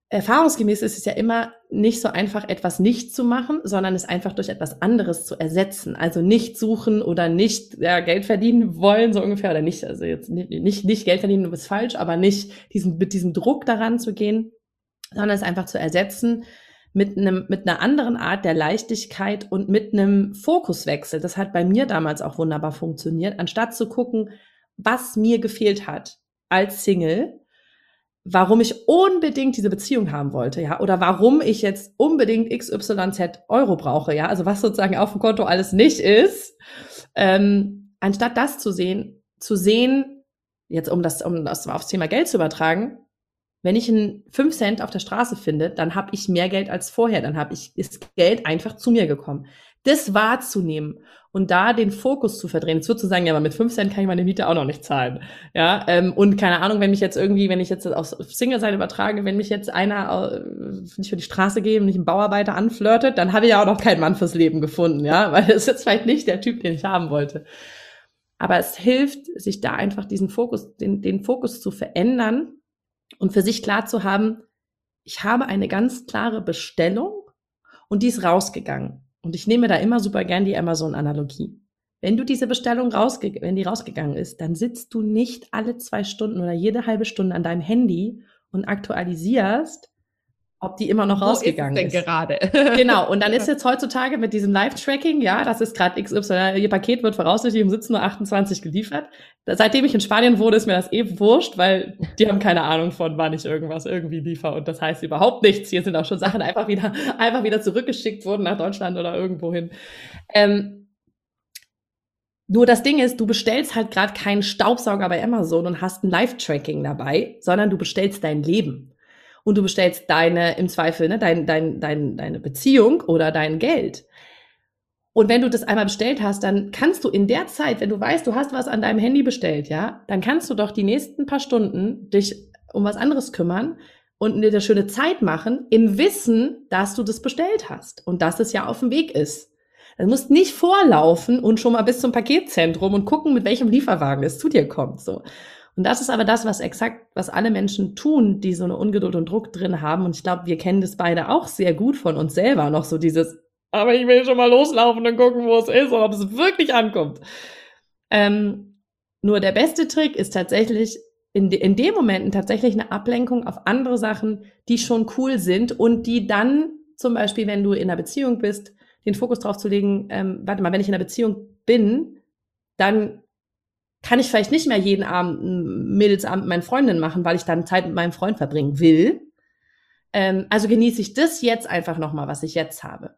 erfahrungsgemäß ist es ja immer nicht so einfach, etwas nicht zu machen, sondern es einfach durch etwas anderes zu ersetzen. Also nicht suchen oder nicht ja, Geld verdienen wollen, so ungefähr, oder nicht, also jetzt nicht, nicht, Geld verdienen, du bist falsch, aber nicht diesen, mit diesem Druck daran zu gehen, sondern es einfach zu ersetzen mit einem, mit einer anderen Art der Leichtigkeit und mit einem Fokuswechsel. Das hat bei mir damals auch wunderbar funktioniert. Anstatt zu gucken, was mir gefehlt hat als Single, warum ich unbedingt diese Beziehung haben wollte, ja, oder warum ich jetzt unbedingt XYZ Euro brauche, ja, also was sozusagen auf dem Konto alles nicht ist, ähm, anstatt das zu sehen, zu sehen, jetzt um das, um das aufs Thema Geld zu übertragen, wenn ich einen 5 Cent auf der Straße finde, dann habe ich mehr Geld als vorher. Dann habe ich ist Geld einfach zu mir gekommen. Das wahrzunehmen und da den Fokus zu verdrehen. Zu sagen, ja, aber mit 5 Cent kann ich meine Miete auch noch nicht zahlen. Ja, ähm, und keine Ahnung, wenn mich jetzt irgendwie, wenn ich jetzt auf Single-Seite übertrage, wenn mich jetzt einer äh, nicht für die Straße gehe und nicht einen Bauarbeiter anflirtet, dann habe ich ja auch noch keinen Mann fürs Leben gefunden, ja, *laughs* weil das ist jetzt vielleicht nicht der Typ, den ich haben wollte. Aber es hilft, sich da einfach diesen Fokus, den, den Fokus zu verändern und für sich klar zu haben, ich habe eine ganz klare Bestellung und die ist rausgegangen. Und ich nehme da immer super gern die Amazon-Analogie. Wenn du diese Bestellung rausge wenn die rausgegangen ist, dann sitzt du nicht alle zwei Stunden oder jede halbe Stunde an deinem Handy und aktualisierst, ob die immer noch Wo rausgegangen ist. Denn ist. gerade. *laughs* genau. Und dann ist jetzt heutzutage mit diesem Live-Tracking, ja, das ist gerade XY, ihr Paket wird voraussichtlich um 17.28 Uhr geliefert. Seitdem ich in Spanien wurde, ist mir das eh wurscht, weil die haben keine Ahnung von, wann ich irgendwas irgendwie liefer. Und das heißt überhaupt nichts. Hier sind auch schon Sachen einfach wieder, *laughs* einfach wieder zurückgeschickt worden nach Deutschland oder irgendwo hin. Ähm, nur das Ding ist, du bestellst halt gerade keinen Staubsauger bei Amazon und hast ein Live-Tracking dabei, sondern du bestellst dein Leben und du bestellst deine, im Zweifel, ne, dein, dein, dein, deine Beziehung oder dein Geld. Und wenn du das einmal bestellt hast, dann kannst du in der Zeit, wenn du weißt, du hast was an deinem Handy bestellt, ja, dann kannst du doch die nächsten paar Stunden dich um was anderes kümmern und dir eine schöne Zeit machen, im Wissen, dass du das bestellt hast und dass es ja auf dem Weg ist. Du musst nicht vorlaufen und schon mal bis zum Paketzentrum und gucken, mit welchem Lieferwagen es zu dir kommt, so. Und das ist aber das, was exakt, was alle Menschen tun, die so eine Ungeduld und Druck drin haben. Und ich glaube, wir kennen das beide auch sehr gut von uns selber. Noch so dieses, aber ich will schon mal loslaufen und gucken, wo es ist und ob es wirklich ankommt. Ähm, nur der beste Trick ist tatsächlich, in, de, in dem Momenten tatsächlich eine Ablenkung auf andere Sachen, die schon cool sind und die dann zum Beispiel, wenn du in einer Beziehung bist, den Fokus drauf zu legen, ähm, warte mal, wenn ich in einer Beziehung bin, dann kann ich vielleicht nicht mehr jeden Abend Mädelsabend mit meinen Freundinnen machen, weil ich dann Zeit mit meinem Freund verbringen will. Ähm, also genieße ich das jetzt einfach nochmal, was ich jetzt habe.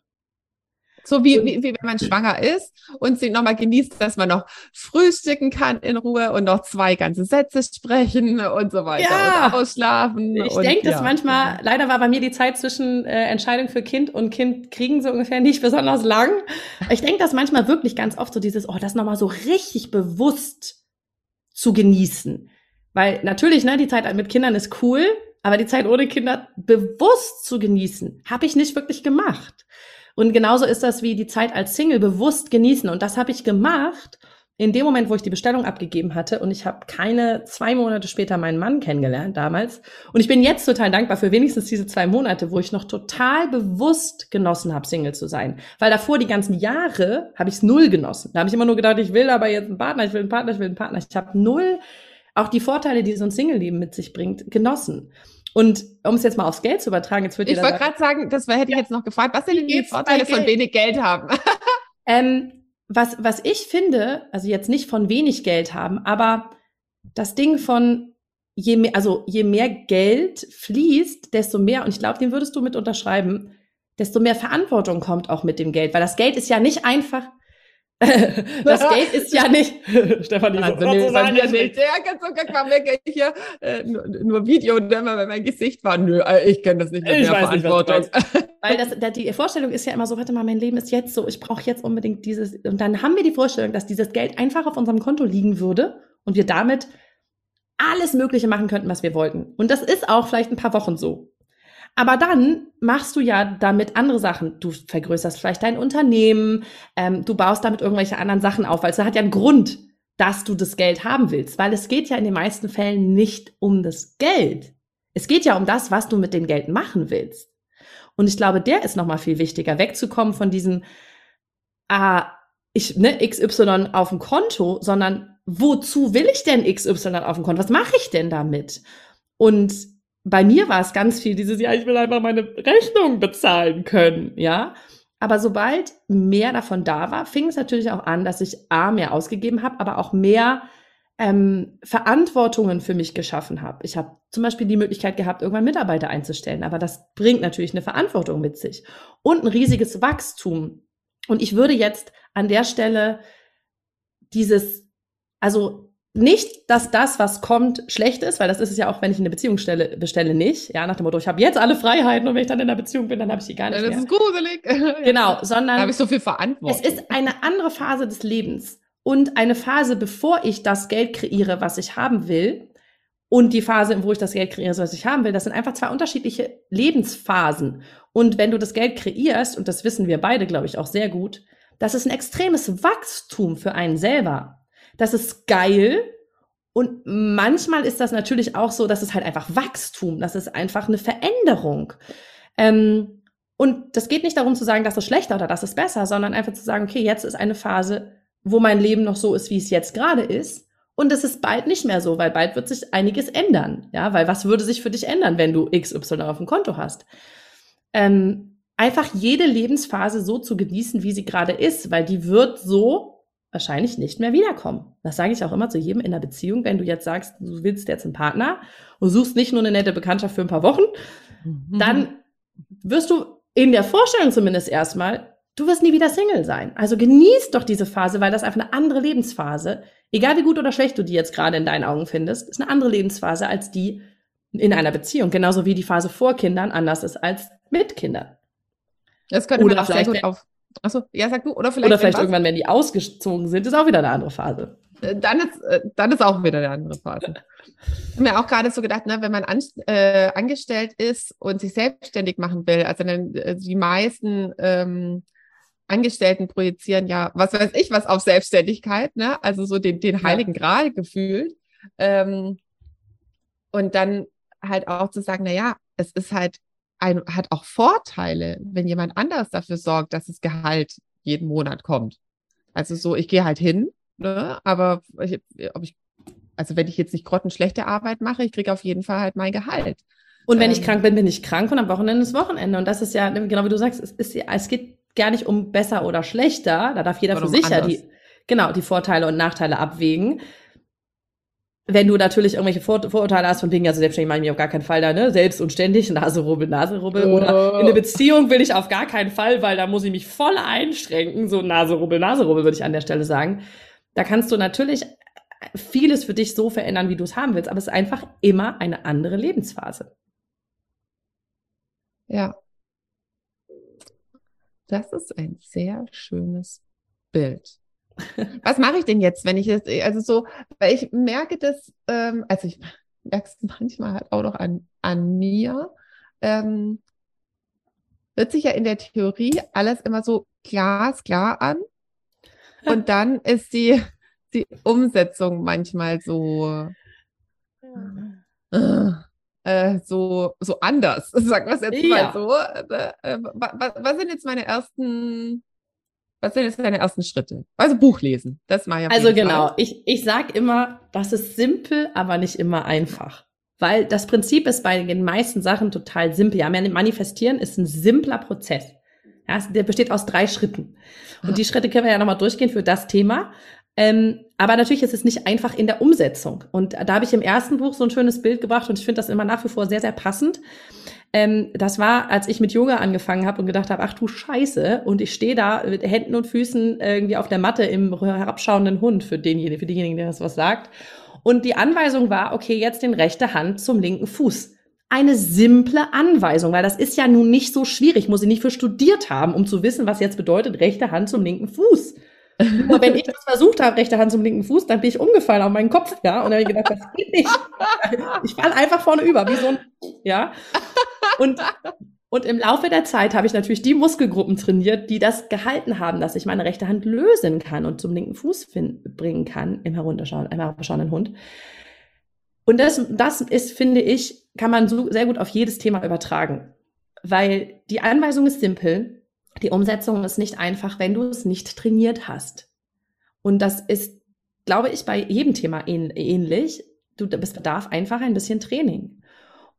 So wie, wie, wie wenn man schwanger ist und sie nochmal genießt, dass man noch frühstücken kann in Ruhe und noch zwei ganze Sätze sprechen und so weiter ja. und ausschlafen. Ich denke ja. das manchmal, leider war bei mir die Zeit zwischen äh, Entscheidung für Kind und Kind kriegen so ungefähr nicht besonders lang. Ich denke das manchmal wirklich ganz oft so dieses, oh, das nochmal so richtig bewusst zu genießen. Weil natürlich, ne, die Zeit mit Kindern ist cool, aber die Zeit ohne Kinder bewusst zu genießen, habe ich nicht wirklich gemacht. Und genauso ist das wie die Zeit als Single bewusst genießen. Und das habe ich gemacht in dem Moment, wo ich die Bestellung abgegeben hatte. Und ich habe keine zwei Monate später meinen Mann kennengelernt damals. Und ich bin jetzt total dankbar für wenigstens diese zwei Monate, wo ich noch total bewusst genossen habe, Single zu sein. Weil davor die ganzen Jahre habe ich es null genossen. Da habe ich immer nur gedacht, ich will aber jetzt einen Partner, ich will einen Partner, ich will einen Partner. Ich habe null auch die Vorteile, die so ein Single-Leben mit sich bringt, genossen. Und um es jetzt mal aufs Geld zu übertragen, jetzt wird Ich wollte gerade sagen, das hätte ich jetzt noch gefragt, was sind denn die Vorteile von wenig Geld haben? *laughs* ähm, was, was ich finde, also jetzt nicht von wenig Geld haben, aber das Ding von je mehr, also je mehr Geld fließt, desto mehr, und ich glaube, den würdest du mit unterschreiben, desto mehr Verantwortung kommt auch mit dem Geld, weil das Geld ist ja nicht einfach, *laughs* das Geld ist ja nicht, *laughs* Stefanie, also, so, nee, bei mir nicht. Ja, ganz so kam weg hier äh, nur, nur Video, ne, weil mein Gesicht war, nö, äh, ich kenne das nicht mehr, ich weiß Verantwortung. Nicht, *laughs* weil das, die Vorstellung ist ja immer so, warte mal, mein Leben ist jetzt so, ich brauche jetzt unbedingt dieses, und dann haben wir die Vorstellung, dass dieses Geld einfach auf unserem Konto liegen würde und wir damit alles Mögliche machen könnten, was wir wollten. Und das ist auch vielleicht ein paar Wochen so. Aber dann machst du ja damit andere Sachen. Du vergrößerst vielleicht dein Unternehmen, ähm, du baust damit irgendwelche anderen Sachen auf, weil es hat ja einen Grund, dass du das Geld haben willst, weil es geht ja in den meisten Fällen nicht um das Geld. Es geht ja um das, was du mit dem Geld machen willst. Und ich glaube, der ist nochmal viel wichtiger, wegzukommen von diesem, ah, ich, ne, XY auf dem Konto, sondern wozu will ich denn XY auf dem Konto? Was mache ich denn damit? Und bei mir war es ganz viel dieses, ja, ich will einfach meine Rechnung bezahlen können, ja. Aber sobald mehr davon da war, fing es natürlich auch an, dass ich A, mehr ausgegeben habe, aber auch mehr ähm, Verantwortungen für mich geschaffen habe. Ich habe zum Beispiel die Möglichkeit gehabt, irgendwann Mitarbeiter einzustellen, aber das bringt natürlich eine Verantwortung mit sich und ein riesiges Wachstum. Und ich würde jetzt an der Stelle dieses, also nicht, dass das, was kommt, schlecht ist, weil das ist es ja auch, wenn ich eine Beziehung stelle, bestelle, nicht. Ja, nach dem Motto, ich habe jetzt alle Freiheiten und wenn ich dann in der Beziehung bin, dann habe ich die gar nicht ja, das mehr. Das ist gruselig. *laughs* Genau, sondern da habe ich so viel Verantwortung. Es ist eine andere Phase des Lebens und eine Phase, bevor ich das Geld kreiere, was ich haben will, und die Phase, wo ich das Geld kreiere, was ich haben will, das sind einfach zwei unterschiedliche Lebensphasen. Und wenn du das Geld kreierst, und das wissen wir beide, glaube ich, auch sehr gut, das ist ein extremes Wachstum für einen selber das ist geil. Und manchmal ist das natürlich auch so, dass es halt einfach Wachstum, das ist einfach eine Veränderung. Ähm, und das geht nicht darum zu sagen, das ist schlechter oder das ist besser, sondern einfach zu sagen, okay, jetzt ist eine Phase, wo mein Leben noch so ist, wie es jetzt gerade ist. Und es ist bald nicht mehr so, weil bald wird sich einiges ändern. Ja, weil was würde sich für dich ändern, wenn du XY auf dem Konto hast? Ähm, einfach jede Lebensphase so zu genießen, wie sie gerade ist, weil die wird so wahrscheinlich nicht mehr wiederkommen. Das sage ich auch immer zu jedem in der Beziehung, wenn du jetzt sagst, du willst jetzt einen Partner und suchst nicht nur eine nette Bekanntschaft für ein paar Wochen, mhm. dann wirst du in der Vorstellung zumindest erstmal, du wirst nie wieder Single sein. Also genieß doch diese Phase, weil das einfach eine andere Lebensphase, egal wie gut oder schlecht du die jetzt gerade in deinen Augen findest, ist eine andere Lebensphase als die in einer Beziehung. Genauso wie die Phase vor Kindern anders ist als mit Kindern. Das könnte oder man auch sehr gut auf Achso, ja, sag du. Oder vielleicht, Oder vielleicht irgendwann, wenn die ausgezogen sind, ist auch wieder eine andere Phase. Äh, dann ist, äh, dann ist auch wieder eine andere Phase. Ich habe mir auch gerade so gedacht, ne, wenn man an, äh, angestellt ist und sich selbstständig machen will, also dann, äh, die meisten ähm, Angestellten projizieren ja, was weiß ich, was auf Selbstständigkeit, ne? also so den, den heiligen ja. Gral gefühlt. Ähm, und dann halt auch zu sagen, na ja, es ist halt ein, hat auch Vorteile, wenn jemand anders dafür sorgt, dass das Gehalt jeden Monat kommt. Also so, ich gehe halt hin, ne, aber ich, ob ich, also wenn ich jetzt nicht grottenschlechte Arbeit mache, ich kriege auf jeden Fall halt mein Gehalt. Und wenn ähm, ich krank bin, bin ich krank und am Wochenende ist Wochenende. Und das ist ja, genau wie du sagst, es, ist, es geht gar nicht um besser oder schlechter. Da darf jeder für sich ja die, genau, die Vorteile und Nachteile abwägen wenn du natürlich irgendwelche Vor Vorurteile hast von Dingen, also selbstständig meine ich auf gar keinen Fall da, ne, selbst und ständig, *laughs* Nase rubbel, Nase rubbel, oh. oder in eine Beziehung will ich auf gar keinen Fall, weil da muss ich mich voll einschränken, so Nase rubbel, Nase rubbel, würde ich an der Stelle sagen. Da kannst du natürlich vieles für dich so verändern, wie du es haben willst, aber es ist einfach immer eine andere Lebensphase. Ja. Das ist ein sehr schönes Bild. Was mache ich denn jetzt, wenn ich jetzt, also so, weil ich merke das, ähm, also ich merke es *laughs* manchmal halt auch noch an, an mir, ähm, hört sich ja in der Theorie alles immer so glasklar an. Und dann ist die, die Umsetzung manchmal so, äh, äh so, so anders, sagen wir es jetzt ja. mal so. Äh, äh was, was sind jetzt meine ersten was sind jetzt deine ersten Schritte? Also Buch lesen. Das mal ja. Also genau. Ich, ich sag immer, das ist simpel, aber nicht immer einfach. Weil das Prinzip ist bei den meisten Sachen total simpel. Ja, manifestieren ist ein simpler Prozess. Ja, der besteht aus drei Schritten. Und die Schritte können wir ja nochmal durchgehen für das Thema. Ähm, aber natürlich ist es nicht einfach in der Umsetzung. Und da habe ich im ersten Buch so ein schönes Bild gebracht und ich finde das immer nach wie vor sehr, sehr passend. Ähm, das war, als ich mit Yoga angefangen habe und gedacht habe, ach du Scheiße, und ich stehe da mit Händen und Füßen irgendwie auf der Matte im herabschauenden Hund für denjenigen, für diejenigen, der das was sagt. Und die Anweisung war, okay, jetzt den rechte Hand zum linken Fuß. Eine simple Anweisung, weil das ist ja nun nicht so schwierig, muss ich nicht für studiert haben, um zu wissen, was jetzt bedeutet, rechte Hand zum linken Fuß. Aber wenn ich das versucht habe, rechte Hand zum linken Fuß, dann bin ich umgefallen auf meinen Kopf, ja, und dann habe ich gedacht, das geht nicht. *laughs* Ich falle einfach vorne über, wie so ein, ja. Und, und im Laufe der Zeit habe ich natürlich die Muskelgruppen trainiert, die das gehalten haben, dass ich meine rechte Hand lösen kann und zum linken Fuß bringen kann im herunterschauen, im herabschauenden Hund. Und das, das ist, finde ich, kann man so sehr gut auf jedes Thema übertragen. Weil die Anweisung ist simpel, die Umsetzung ist nicht einfach, wenn du es nicht trainiert hast. Und das ist, glaube ich, bei jedem Thema ähnlich. Du, es bedarf einfach ein bisschen Training.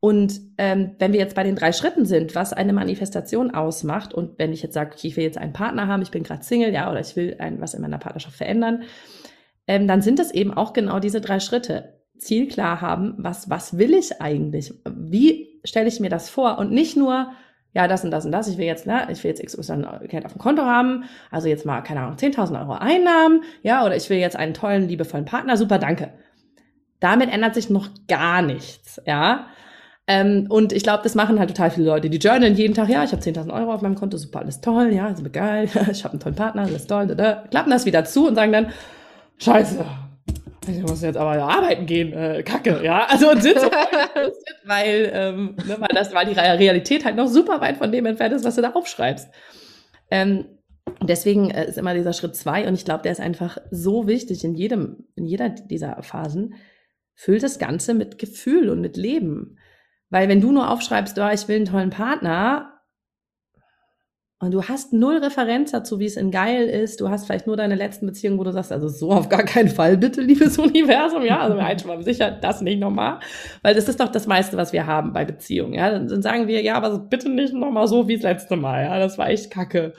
Und ähm, wenn wir jetzt bei den drei Schritten sind, was eine Manifestation ausmacht, und wenn ich jetzt sage, okay, ich will jetzt einen Partner haben, ich bin gerade Single, ja, oder ich will ein, was in meiner Partnerschaft verändern, ähm, dann sind es eben auch genau diese drei Schritte. Ziel klar haben, was, was will ich eigentlich? Wie stelle ich mir das vor? Und nicht nur, ja, das und das und das, ich will jetzt, ne, ich will jetzt XY Geld auf dem Konto haben, also jetzt mal, keine Ahnung, 10.000 Euro Einnahmen, ja, oder ich will jetzt einen tollen, liebevollen Partner, super, danke. Damit ändert sich noch gar nichts, ja. Ähm, und ich glaube, das machen halt total viele Leute. Die journalen jeden Tag, ja, ich habe 10.000 Euro auf meinem Konto, super, alles toll, ja, super geil, *laughs* ich habe einen tollen Partner, alles toll, da, da. klappen das wieder zu und sagen dann, scheiße, ich muss jetzt aber arbeiten gehen, äh, kacke, ja. Also und sind so *laughs* weil, ähm, ne, weil das, weil die Realität halt noch super weit von dem entfernt ist, was du da aufschreibst. Ähm, deswegen äh, ist immer dieser Schritt zwei und ich glaube, der ist einfach so wichtig in jedem, in jeder dieser Phasen. Füllt das Ganze mit Gefühl und mit Leben. Weil wenn du nur aufschreibst, oh, ich will einen tollen Partner, und du hast null Referenz dazu, wie es in geil ist. Du hast vielleicht nur deine letzten Beziehungen, wo du sagst, also so auf gar keinen Fall, bitte, liebes *laughs* Universum. Ja, also wir halt schon mal sicher, das nicht nochmal. Weil das ist doch das meiste, was wir haben bei Beziehungen. Ja, dann sagen wir, ja, aber bitte nicht nochmal so wie das letzte Mal. Ja, das war echt kacke.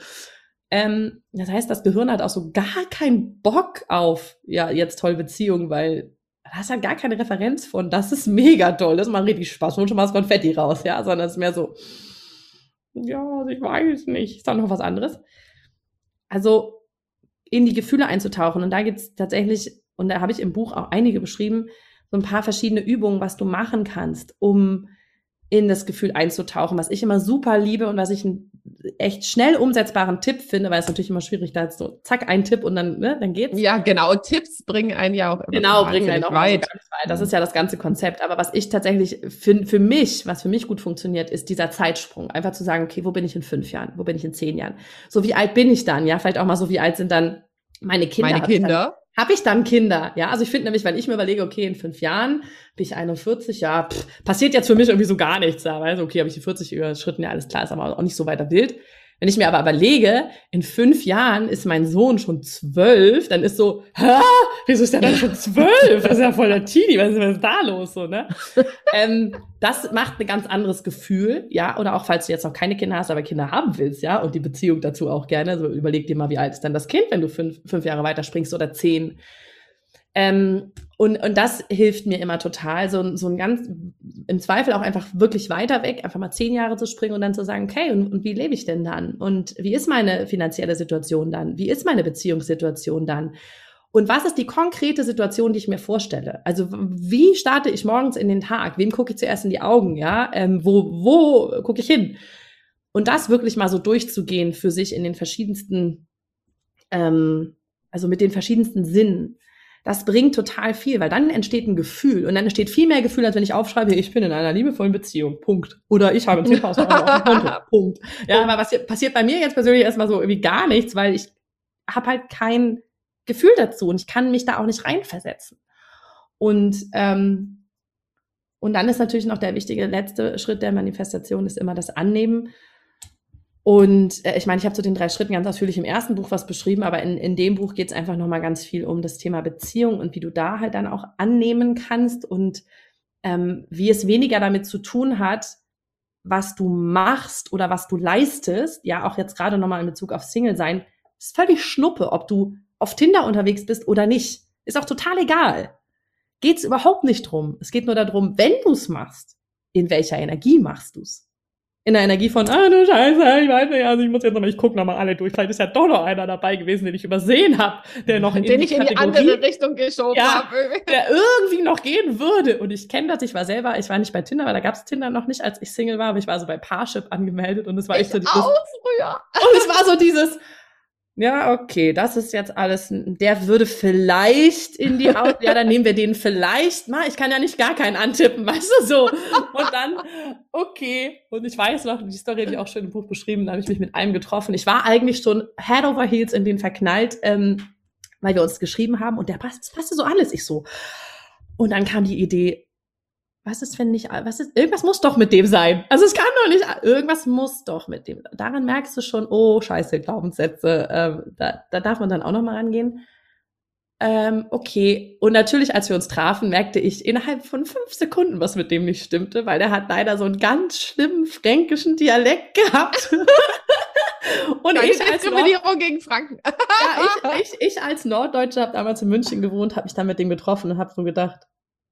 Ähm, das heißt, das Gehirn hat auch so gar keinen Bock auf, ja, jetzt toll Beziehungen, weil da hast halt gar keine Referenz von, das ist mega toll, das macht richtig Spaß, und schon mal das Konfetti raus, ja, sondern es ist mehr so, ja, ich weiß nicht, ist da noch was anderes? Also in die Gefühle einzutauchen. Und da gibt es tatsächlich, und da habe ich im Buch auch einige beschrieben, so ein paar verschiedene Übungen, was du machen kannst, um in das Gefühl einzutauchen, was ich immer super liebe und was ich einen echt schnell umsetzbaren Tipp finde, weil es natürlich immer schwierig da ist, so zack, ein Tipp und dann, ne, dann geht's. Ja, genau. Tipps bringen einen ja auch immer Genau, bringen einen auch weit. weit. Das ist ja das ganze Konzept. Aber was ich tatsächlich für, für mich, was für mich gut funktioniert, ist dieser Zeitsprung. Einfach zu sagen, okay, wo bin ich in fünf Jahren? Wo bin ich in zehn Jahren? So wie alt bin ich dann? Ja, vielleicht auch mal so wie alt sind dann meine Kinder. Meine Kinder. Habe ich dann Kinder? Ja, also ich finde nämlich, wenn ich mir überlege, okay, in fünf Jahren bin ich 41, ja, pff, passiert jetzt für mich irgendwie so gar nichts. Da weiß okay, habe ich die 40 überschritten, ja, alles klar, ist aber auch nicht so weiter wild. Wenn ich mir aber überlege, in fünf Jahren ist mein Sohn schon zwölf, dann ist so, hä, wieso ist der dann schon zwölf? Das ist ja voll der Teenie, was ist, was ist da los, so, ne? *laughs* ähm, das macht ein ganz anderes Gefühl, ja, oder auch falls du jetzt noch keine Kinder hast, aber Kinder haben willst, ja, und die Beziehung dazu auch gerne, so überleg dir mal, wie alt ist dann das Kind, wenn du fünf, fünf Jahre weiter springst oder zehn. Ähm, und, und das hilft mir immer total, so, so ein ganz, im Zweifel auch einfach wirklich weiter weg, einfach mal zehn Jahre zu springen und dann zu sagen, okay, und, und wie lebe ich denn dann? Und wie ist meine finanzielle Situation dann? Wie ist meine Beziehungssituation dann? Und was ist die konkrete Situation, die ich mir vorstelle? Also wie starte ich morgens in den Tag? Wem gucke ich zuerst in die Augen? Ja, ähm, wo wo gucke ich hin? Und das wirklich mal so durchzugehen für sich in den verschiedensten, ähm, also mit den verschiedensten Sinnen das bringt total viel, weil dann entsteht ein Gefühl und dann entsteht viel mehr Gefühl, als wenn ich aufschreibe, ich bin in einer liebevollen Beziehung, Punkt. Oder ich habe 10.000 Euro auf dem Konto, *laughs* Punkt. Ja, aber was passiert bei mir jetzt persönlich erstmal so irgendwie gar nichts, weil ich habe halt kein Gefühl dazu und ich kann mich da auch nicht reinversetzen. Und ähm, und dann ist natürlich noch der wichtige letzte Schritt der Manifestation ist immer das Annehmen und äh, ich meine, ich habe zu den drei Schritten ganz ausführlich im ersten Buch was beschrieben, aber in, in dem Buch geht es einfach nochmal ganz viel um das Thema Beziehung und wie du da halt dann auch annehmen kannst und ähm, wie es weniger damit zu tun hat, was du machst oder was du leistest, ja, auch jetzt gerade nochmal in Bezug auf Single sein, ist völlig schnuppe, ob du auf Tinder unterwegs bist oder nicht. Ist auch total egal. Geht's überhaupt nicht drum. Es geht nur darum, wenn du's machst, in welcher Energie machst du's? In der Energie von, ah, du Scheiße, ich weiß nicht, also ich muss jetzt nochmal, ich gucke nochmal alle durch. Vielleicht ist ja doch noch einer dabei gewesen, den ich übersehen habe, der noch in den die ich in die andere Richtung geschoben ja, habe. Der irgendwie noch gehen würde. Und ich kenne das, ich war selber, ich war nicht bei Tinder, weil da gab's Tinder noch nicht, als ich Single war, aber ich war so bei Parship angemeldet und es war ich echt so dieses. Auch früher. Und es war so dieses, ja, okay, das ist jetzt alles, der würde vielleicht in die Auto, ja, dann nehmen wir den vielleicht mal. Ich kann ja nicht gar keinen antippen, *laughs* weißt du, so. Und dann, okay. Und ich weiß noch, die Story habe ich auch schön im Buch beschrieben, da habe ich mich mit einem getroffen. Ich war eigentlich schon head over heels in den verknallt, ähm, weil wir uns geschrieben haben und der passt, passte so alles. Ich so. Und dann kam die Idee, was ist, wenn nicht, was ist, irgendwas muss doch mit dem sein. Also es kann doch nicht, irgendwas muss doch mit dem. Daran merkst du schon, oh, scheiße, Glaubenssätze, ähm, da, da darf man dann auch nochmal rangehen. Ähm, okay. Und natürlich, als wir uns trafen, merkte ich innerhalb von fünf Sekunden, was mit dem nicht stimmte, weil der hat leider so einen ganz schlimmen fränkischen Dialekt gehabt. *laughs* Und Keine ich als Nord gegen Franken. ja, ich, ich, ich als Norddeutsche habe damals in München gewohnt, habe mich dann mit dem getroffen und habe so gedacht,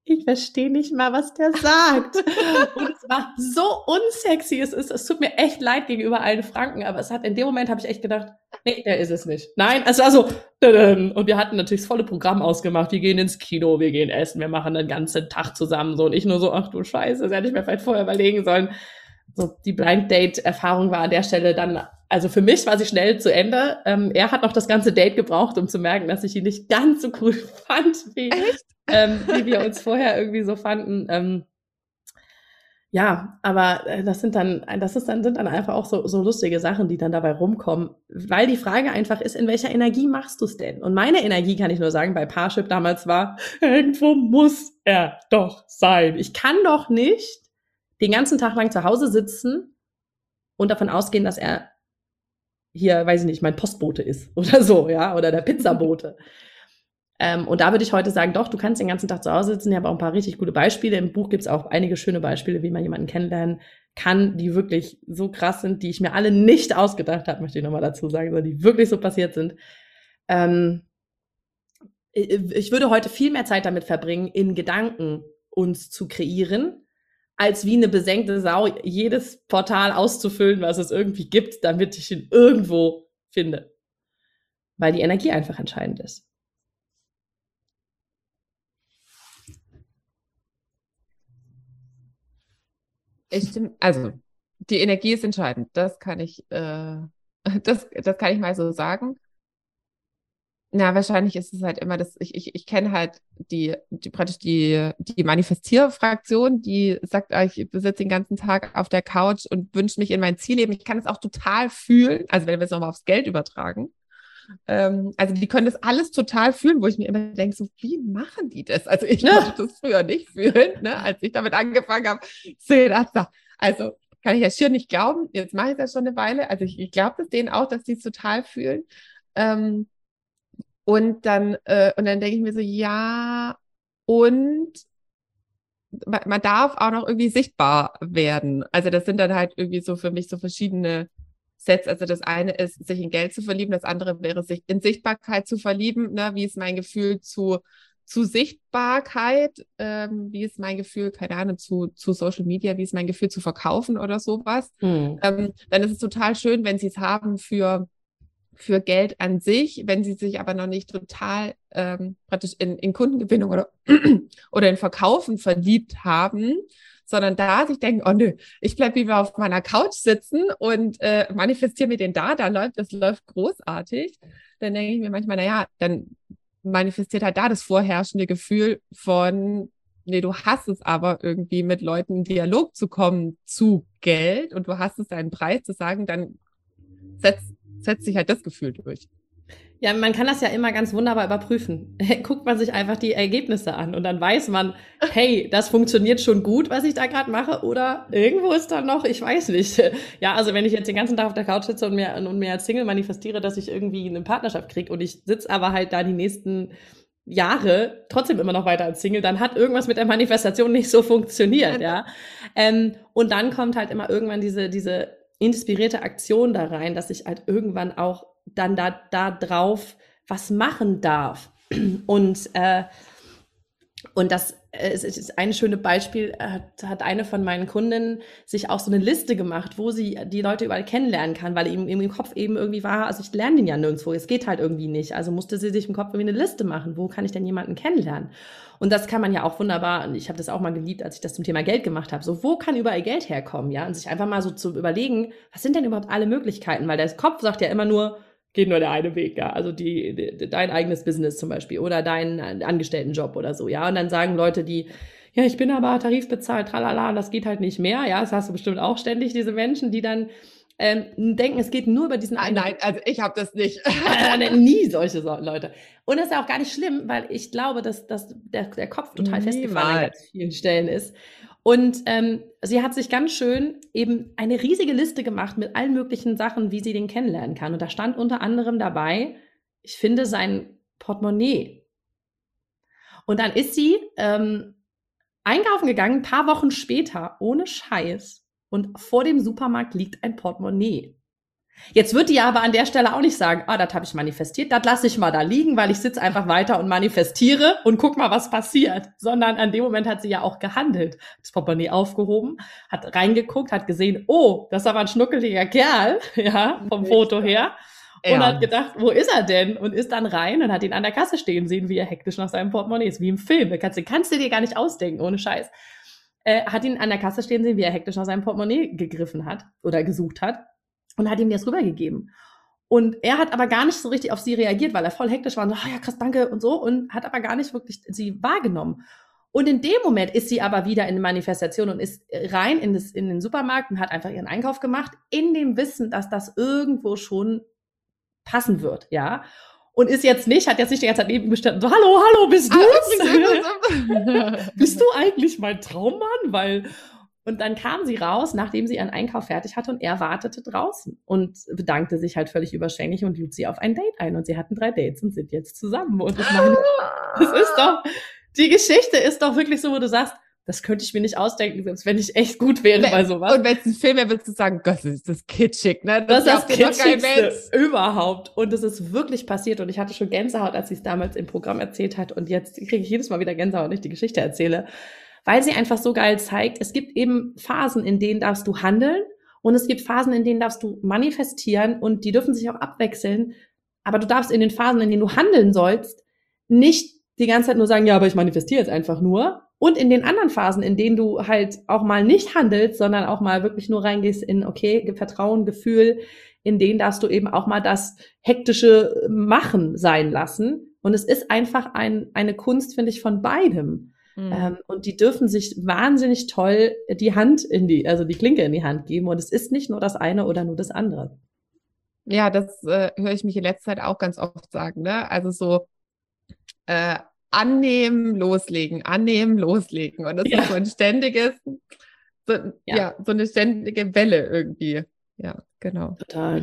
ich verstehe nicht mal, was der sagt. *laughs* und es war so unsexy. Es, ist, es tut mir echt leid gegenüber allen Franken, aber es hat in dem Moment habe ich echt gedacht, nee, der ist es nicht. Nein, es war so. Und wir hatten natürlich das volle Programm ausgemacht. Wir gehen ins Kino, wir gehen essen, wir machen den ganzen Tag zusammen so und ich nur so, ach du Scheiße, das hätte ich mir vielleicht vorher überlegen sollen. So die Blind Date Erfahrung war an der Stelle dann also für mich war sie schnell zu Ende. Ähm, er hat noch das ganze Date gebraucht, um zu merken, dass ich ihn nicht ganz so cool *laughs* fand, wie, ähm, wie wir uns vorher irgendwie so fanden. Ähm, ja, aber äh, das sind dann, das ist dann, sind dann einfach auch so, so lustige Sachen, die dann dabei rumkommen, weil die Frage einfach ist, in welcher Energie machst du es denn? Und meine Energie, kann ich nur sagen, bei Parship damals war, irgendwo muss er doch sein. Ich kann doch nicht den ganzen Tag lang zu Hause sitzen und davon ausgehen, dass er hier, weiß ich nicht, mein Postbote ist oder so, ja, oder der *laughs* Pizzabote. Ähm, und da würde ich heute sagen, doch, du kannst den ganzen Tag zu Hause sitzen. Ich habe auch ein paar richtig gute Beispiele. Im Buch gibt es auch einige schöne Beispiele, wie man jemanden kennenlernen kann, die wirklich so krass sind, die ich mir alle nicht ausgedacht habe, möchte ich nochmal dazu sagen, sondern die wirklich so passiert sind. Ähm, ich würde heute viel mehr Zeit damit verbringen, in Gedanken uns zu kreieren, als wie eine besenkte Sau jedes Portal auszufüllen, was es irgendwie gibt, damit ich ihn irgendwo finde. Weil die Energie einfach entscheidend ist. Ich also die Energie ist entscheidend. Das kann ich, äh, *laughs* das, das kann ich mal so sagen. Na, wahrscheinlich ist es halt immer das, ich, ich, ich kenne halt die, die praktisch die, die Manifestierfraktion, die sagt, ah, ich sitze den ganzen Tag auf der Couch und wünsche mich in mein Zielleben. Ich kann es auch total fühlen, also wenn wir es nochmal aufs Geld übertragen. Ähm, also die können das alles total fühlen, wo ich mir immer denke, so wie machen die das? Also ich ja. konnte das früher nicht fühlen, ne? als ich damit angefangen habe. Also kann ich ja schier nicht glauben. Jetzt mache ich das schon eine Weile. Also ich, ich glaube das denen auch, dass die es total fühlen. Ähm, und dann, äh, und dann denke ich mir so, ja, und man, man darf auch noch irgendwie sichtbar werden. Also das sind dann halt irgendwie so für mich so verschiedene Sets. Also das eine ist, sich in Geld zu verlieben, das andere wäre, sich in Sichtbarkeit zu verlieben. Ne? Wie ist mein Gefühl zu, zu Sichtbarkeit? Ähm, wie ist mein Gefühl, keine Ahnung, zu, zu Social Media? Wie ist mein Gefühl zu verkaufen oder sowas? Mhm. Ähm, dann ist es total schön, wenn sie es haben für für Geld an sich, wenn sie sich aber noch nicht total ähm, praktisch in, in Kundengewinnung oder, *clears throat* oder in Verkaufen verliebt haben, sondern da sich denken, oh nö, ich bleib lieber auf meiner Couch sitzen und äh, manifestiere mir den da, da läuft, das läuft großartig. Dann denke ich mir manchmal, naja, dann manifestiert halt da das vorherrschende Gefühl von, nee, du hast es aber irgendwie mit Leuten in Dialog zu kommen zu Geld und du hast es deinen Preis zu sagen, dann setzt setzt sich halt das Gefühl durch. Ja, man kann das ja immer ganz wunderbar überprüfen. *laughs* Guckt man sich einfach die Ergebnisse an und dann weiß man, hey, das funktioniert schon gut, was ich da gerade mache, oder irgendwo ist da noch, ich weiß nicht. *laughs* Ja, also wenn ich jetzt den ganzen Tag auf der Couch sitze und mir, und mir als Single manifestiere, dass ich irgendwie eine Partnerschaft kriege und ich sitze aber halt da die nächsten Jahre trotzdem immer noch weiter als Single, dann hat irgendwas mit der Manifestation nicht so funktioniert, ja. Ähm, und dann kommt halt immer irgendwann diese, diese inspirierte Aktion da rein, dass ich halt irgendwann auch dann da, da drauf was machen darf. Und, äh, und das es ist ein schönes Beispiel, hat, hat eine von meinen Kundinnen sich auch so eine Liste gemacht, wo sie die Leute überall kennenlernen kann, weil ihm im Kopf eben irgendwie war, also ich lerne den ja nirgendwo, es geht halt irgendwie nicht. Also musste sie sich im Kopf irgendwie eine Liste machen, wo kann ich denn jemanden kennenlernen? Und das kann man ja auch wunderbar, und ich habe das auch mal geliebt, als ich das zum Thema Geld gemacht habe. So, wo kann überall Geld herkommen, ja? Und sich einfach mal so zu überlegen, was sind denn überhaupt alle Möglichkeiten? Weil der Kopf sagt ja immer nur, geht nur der eine Weg, ja. Also die, die, dein eigenes Business zum Beispiel oder dein Angestelltenjob oder so, ja. Und dann sagen Leute, die, ja, ich bin aber tarifbezahlt, tralala, das geht halt nicht mehr, ja. Das hast du bestimmt auch ständig, diese Menschen, die dann ähm, denken, es geht nur über diesen Nein, nein, also ich habe das nicht. *laughs* Nie solche Leute. Und das ist ja auch gar nicht schlimm, weil ich glaube, dass, dass der, der Kopf total Niemals. festgefahren an vielen Stellen ist. Und ähm, sie hat sich ganz schön eben eine riesige Liste gemacht mit allen möglichen Sachen, wie sie den kennenlernen kann. Und da stand unter anderem dabei, ich finde sein Portemonnaie. Und dann ist sie ähm, einkaufen gegangen, ein paar Wochen später, ohne Scheiß. Und vor dem Supermarkt liegt ein Portemonnaie. Jetzt wird die aber an der Stelle auch nicht sagen, ah, das habe ich manifestiert, das lasse ich mal da liegen, weil ich sitze einfach weiter und manifestiere und guck mal, was passiert. Sondern an dem Moment hat sie ja auch gehandelt. Das Portemonnaie aufgehoben, hat reingeguckt, hat gesehen, oh, das ist aber ein schnuckeliger Kerl, *laughs* ja, vom Foto her. Und ja. hat gedacht, wo ist er denn? Und ist dann rein und hat ihn an der Kasse stehen sehen, wie er hektisch nach seinem Portemonnaie ist, wie im Film. Kannst du, kannst du dir gar nicht ausdenken, ohne Scheiß. Äh, hat ihn an der Kasse stehen sehen, wie er hektisch nach seinem Portemonnaie gegriffen hat oder gesucht hat und hat ihm das rübergegeben. Und er hat aber gar nicht so richtig auf sie reagiert, weil er voll hektisch war und so, oh ja, krass, danke und so und hat aber gar nicht wirklich sie wahrgenommen. Und in dem Moment ist sie aber wieder in Manifestation und ist rein in, das, in den Supermarkt und hat einfach ihren Einkauf gemacht, in dem Wissen, dass das irgendwo schon passen wird, ja. Und ist jetzt nicht, hat jetzt nicht die ganze Zeit neben gestanden, so, hallo, hallo, bist du? Ah, *laughs* bist du eigentlich mein Traummann? Weil, und dann kam sie raus, nachdem sie ihren Einkauf fertig hatte und er wartete draußen und bedankte sich halt völlig überschwänglich und lud sie auf ein Date ein. Und sie hatten drei Dates und sind jetzt zusammen. Und ich meine, das ist doch, die Geschichte ist doch wirklich so, wo du sagst, das könnte ich mir nicht ausdenken, selbst wenn ich echt gut wäre bei sowas. Und wenn es ein Film wäre, würdest du sagen, Gott, das ist das kitschig, ne? Das, das ist das kitschigste überhaupt. Und es ist wirklich passiert. Und ich hatte schon Gänsehaut, als sie es damals im Programm erzählt hat. Und jetzt kriege ich jedes Mal wieder Gänsehaut, wenn ich die Geschichte erzähle weil sie einfach so geil zeigt, es gibt eben Phasen, in denen darfst du handeln und es gibt Phasen, in denen darfst du manifestieren und die dürfen sich auch abwechseln. Aber du darfst in den Phasen, in denen du handeln sollst, nicht die ganze Zeit nur sagen, ja, aber ich manifestiere jetzt einfach nur. Und in den anderen Phasen, in denen du halt auch mal nicht handelst, sondern auch mal wirklich nur reingehst in, okay, Vertrauen, Gefühl, in denen darfst du eben auch mal das hektische Machen sein lassen. Und es ist einfach ein, eine Kunst, finde ich, von beidem. Mhm. Ähm, und die dürfen sich wahnsinnig toll die Hand in die, also die Klinke in die Hand geben. Und es ist nicht nur das eine oder nur das andere. Ja, das äh, höre ich mich in letzter Zeit auch ganz oft sagen. Ne? Also so äh, annehmen, loslegen, annehmen, loslegen. Und das ja. ist so ein ständiges, so, ja. ja, so eine ständige Welle irgendwie. Ja, genau. Total.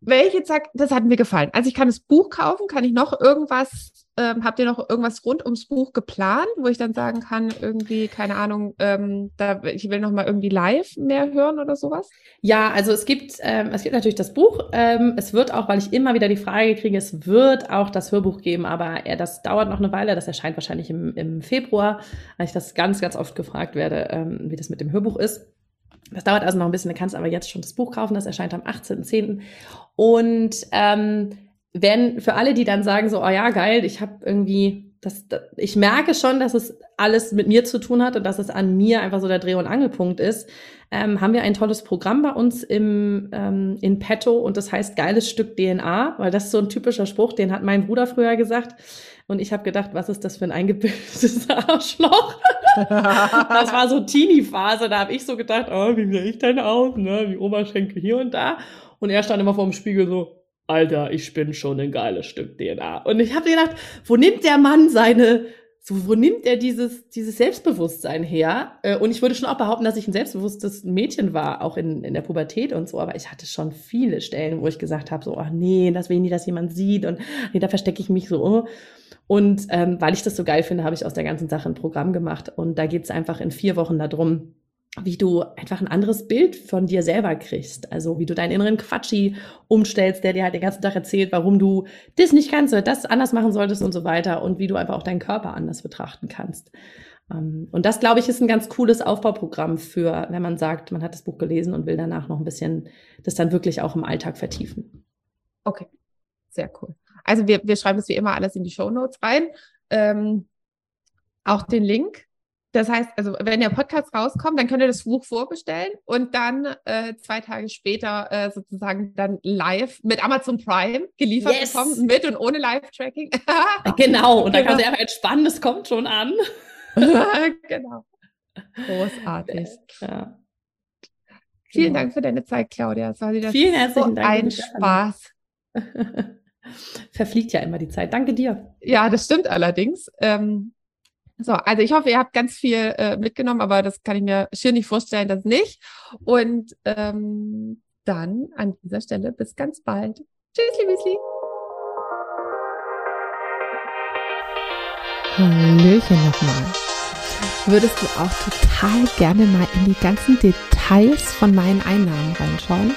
Welche, zack, das hat mir gefallen. Also ich kann das Buch kaufen, kann ich noch irgendwas ähm, habt ihr noch irgendwas rund ums Buch geplant, wo ich dann sagen kann, irgendwie, keine Ahnung, ähm, da, ich will noch mal irgendwie live mehr hören oder sowas? Ja, also es gibt, ähm, es gibt natürlich das Buch. Ähm, es wird auch, weil ich immer wieder die Frage kriege, es wird auch das Hörbuch geben, aber äh, das dauert noch eine Weile. Das erscheint wahrscheinlich im, im Februar, weil ich das ganz, ganz oft gefragt werde, ähm, wie das mit dem Hörbuch ist. Das dauert also noch ein bisschen, du kannst aber jetzt schon das Buch kaufen, das erscheint am 18.10. Und ähm, wenn für alle, die dann sagen so, oh ja, geil, ich habe irgendwie, das, das, ich merke schon, dass es alles mit mir zu tun hat und dass es an mir einfach so der Dreh- und Angelpunkt ist, ähm, haben wir ein tolles Programm bei uns im, ähm, in petto und das heißt geiles Stück DNA, weil das ist so ein typischer Spruch, den hat mein Bruder früher gesagt. Und ich habe gedacht, was ist das für ein eingebildetes *laughs* Arschloch? *laughs* das war so Teenie-Phase, da habe ich so gedacht, oh, wie sehe ich denn aus? Ne? Wie Oberschenkel hier und da. Und er stand immer vor dem Spiegel so, Alter, ich bin schon ein geiles Stück DNA. Und ich habe gedacht, wo nimmt der Mann seine so, wo nimmt er dieses, dieses Selbstbewusstsein her? Äh, und ich würde schon auch behaupten, dass ich ein selbstbewusstes Mädchen war, auch in, in der Pubertät und so. Aber ich hatte schon viele Stellen, wo ich gesagt habe, so, ach nee, das will ich nie, dass jemand sieht. Und nee, da verstecke ich mich so. Und ähm, weil ich das so geil finde, habe ich aus der ganzen Sache ein Programm gemacht. Und da geht es einfach in vier Wochen darum, wie du einfach ein anderes Bild von dir selber kriegst. Also wie du deinen inneren Quatschi umstellst, der dir halt den ganzen Tag erzählt, warum du das nicht kannst oder das anders machen solltest und so weiter und wie du einfach auch deinen Körper anders betrachten kannst. Ähm, und das, glaube ich, ist ein ganz cooles Aufbauprogramm für, wenn man sagt, man hat das Buch gelesen und will danach noch ein bisschen das dann wirklich auch im Alltag vertiefen. Okay, sehr cool. Also wir, wir schreiben das wie immer alles in die Show Notes rein. Ähm, auch den Link das heißt, also wenn der Podcast rauskommt, dann könnt ihr das Buch vorbestellen und dann äh, zwei Tage später äh, sozusagen dann live mit Amazon Prime geliefert yes. bekommen, mit und ohne Live-Tracking. *laughs* *laughs* genau, und dann genau. kann sie einfach entspannen, es kommt schon an. *laughs* genau. Großartig. Ja. Vielen genau. Dank für deine Zeit, Claudia. Es war wieder Vielen herzlichen so Dank. Ein Spaß. Verfliegt ja immer die Zeit. Danke dir. Ja, das stimmt allerdings. Ähm, so, also ich hoffe, ihr habt ganz viel äh, mitgenommen, aber das kann ich mir schier nicht vorstellen, dass nicht. Und ähm, dann an dieser Stelle bis ganz bald. Tschüss, Müsli. Hallöchen nochmal. Würdest du auch total gerne mal in die ganzen Details von meinen Einnahmen reinschauen?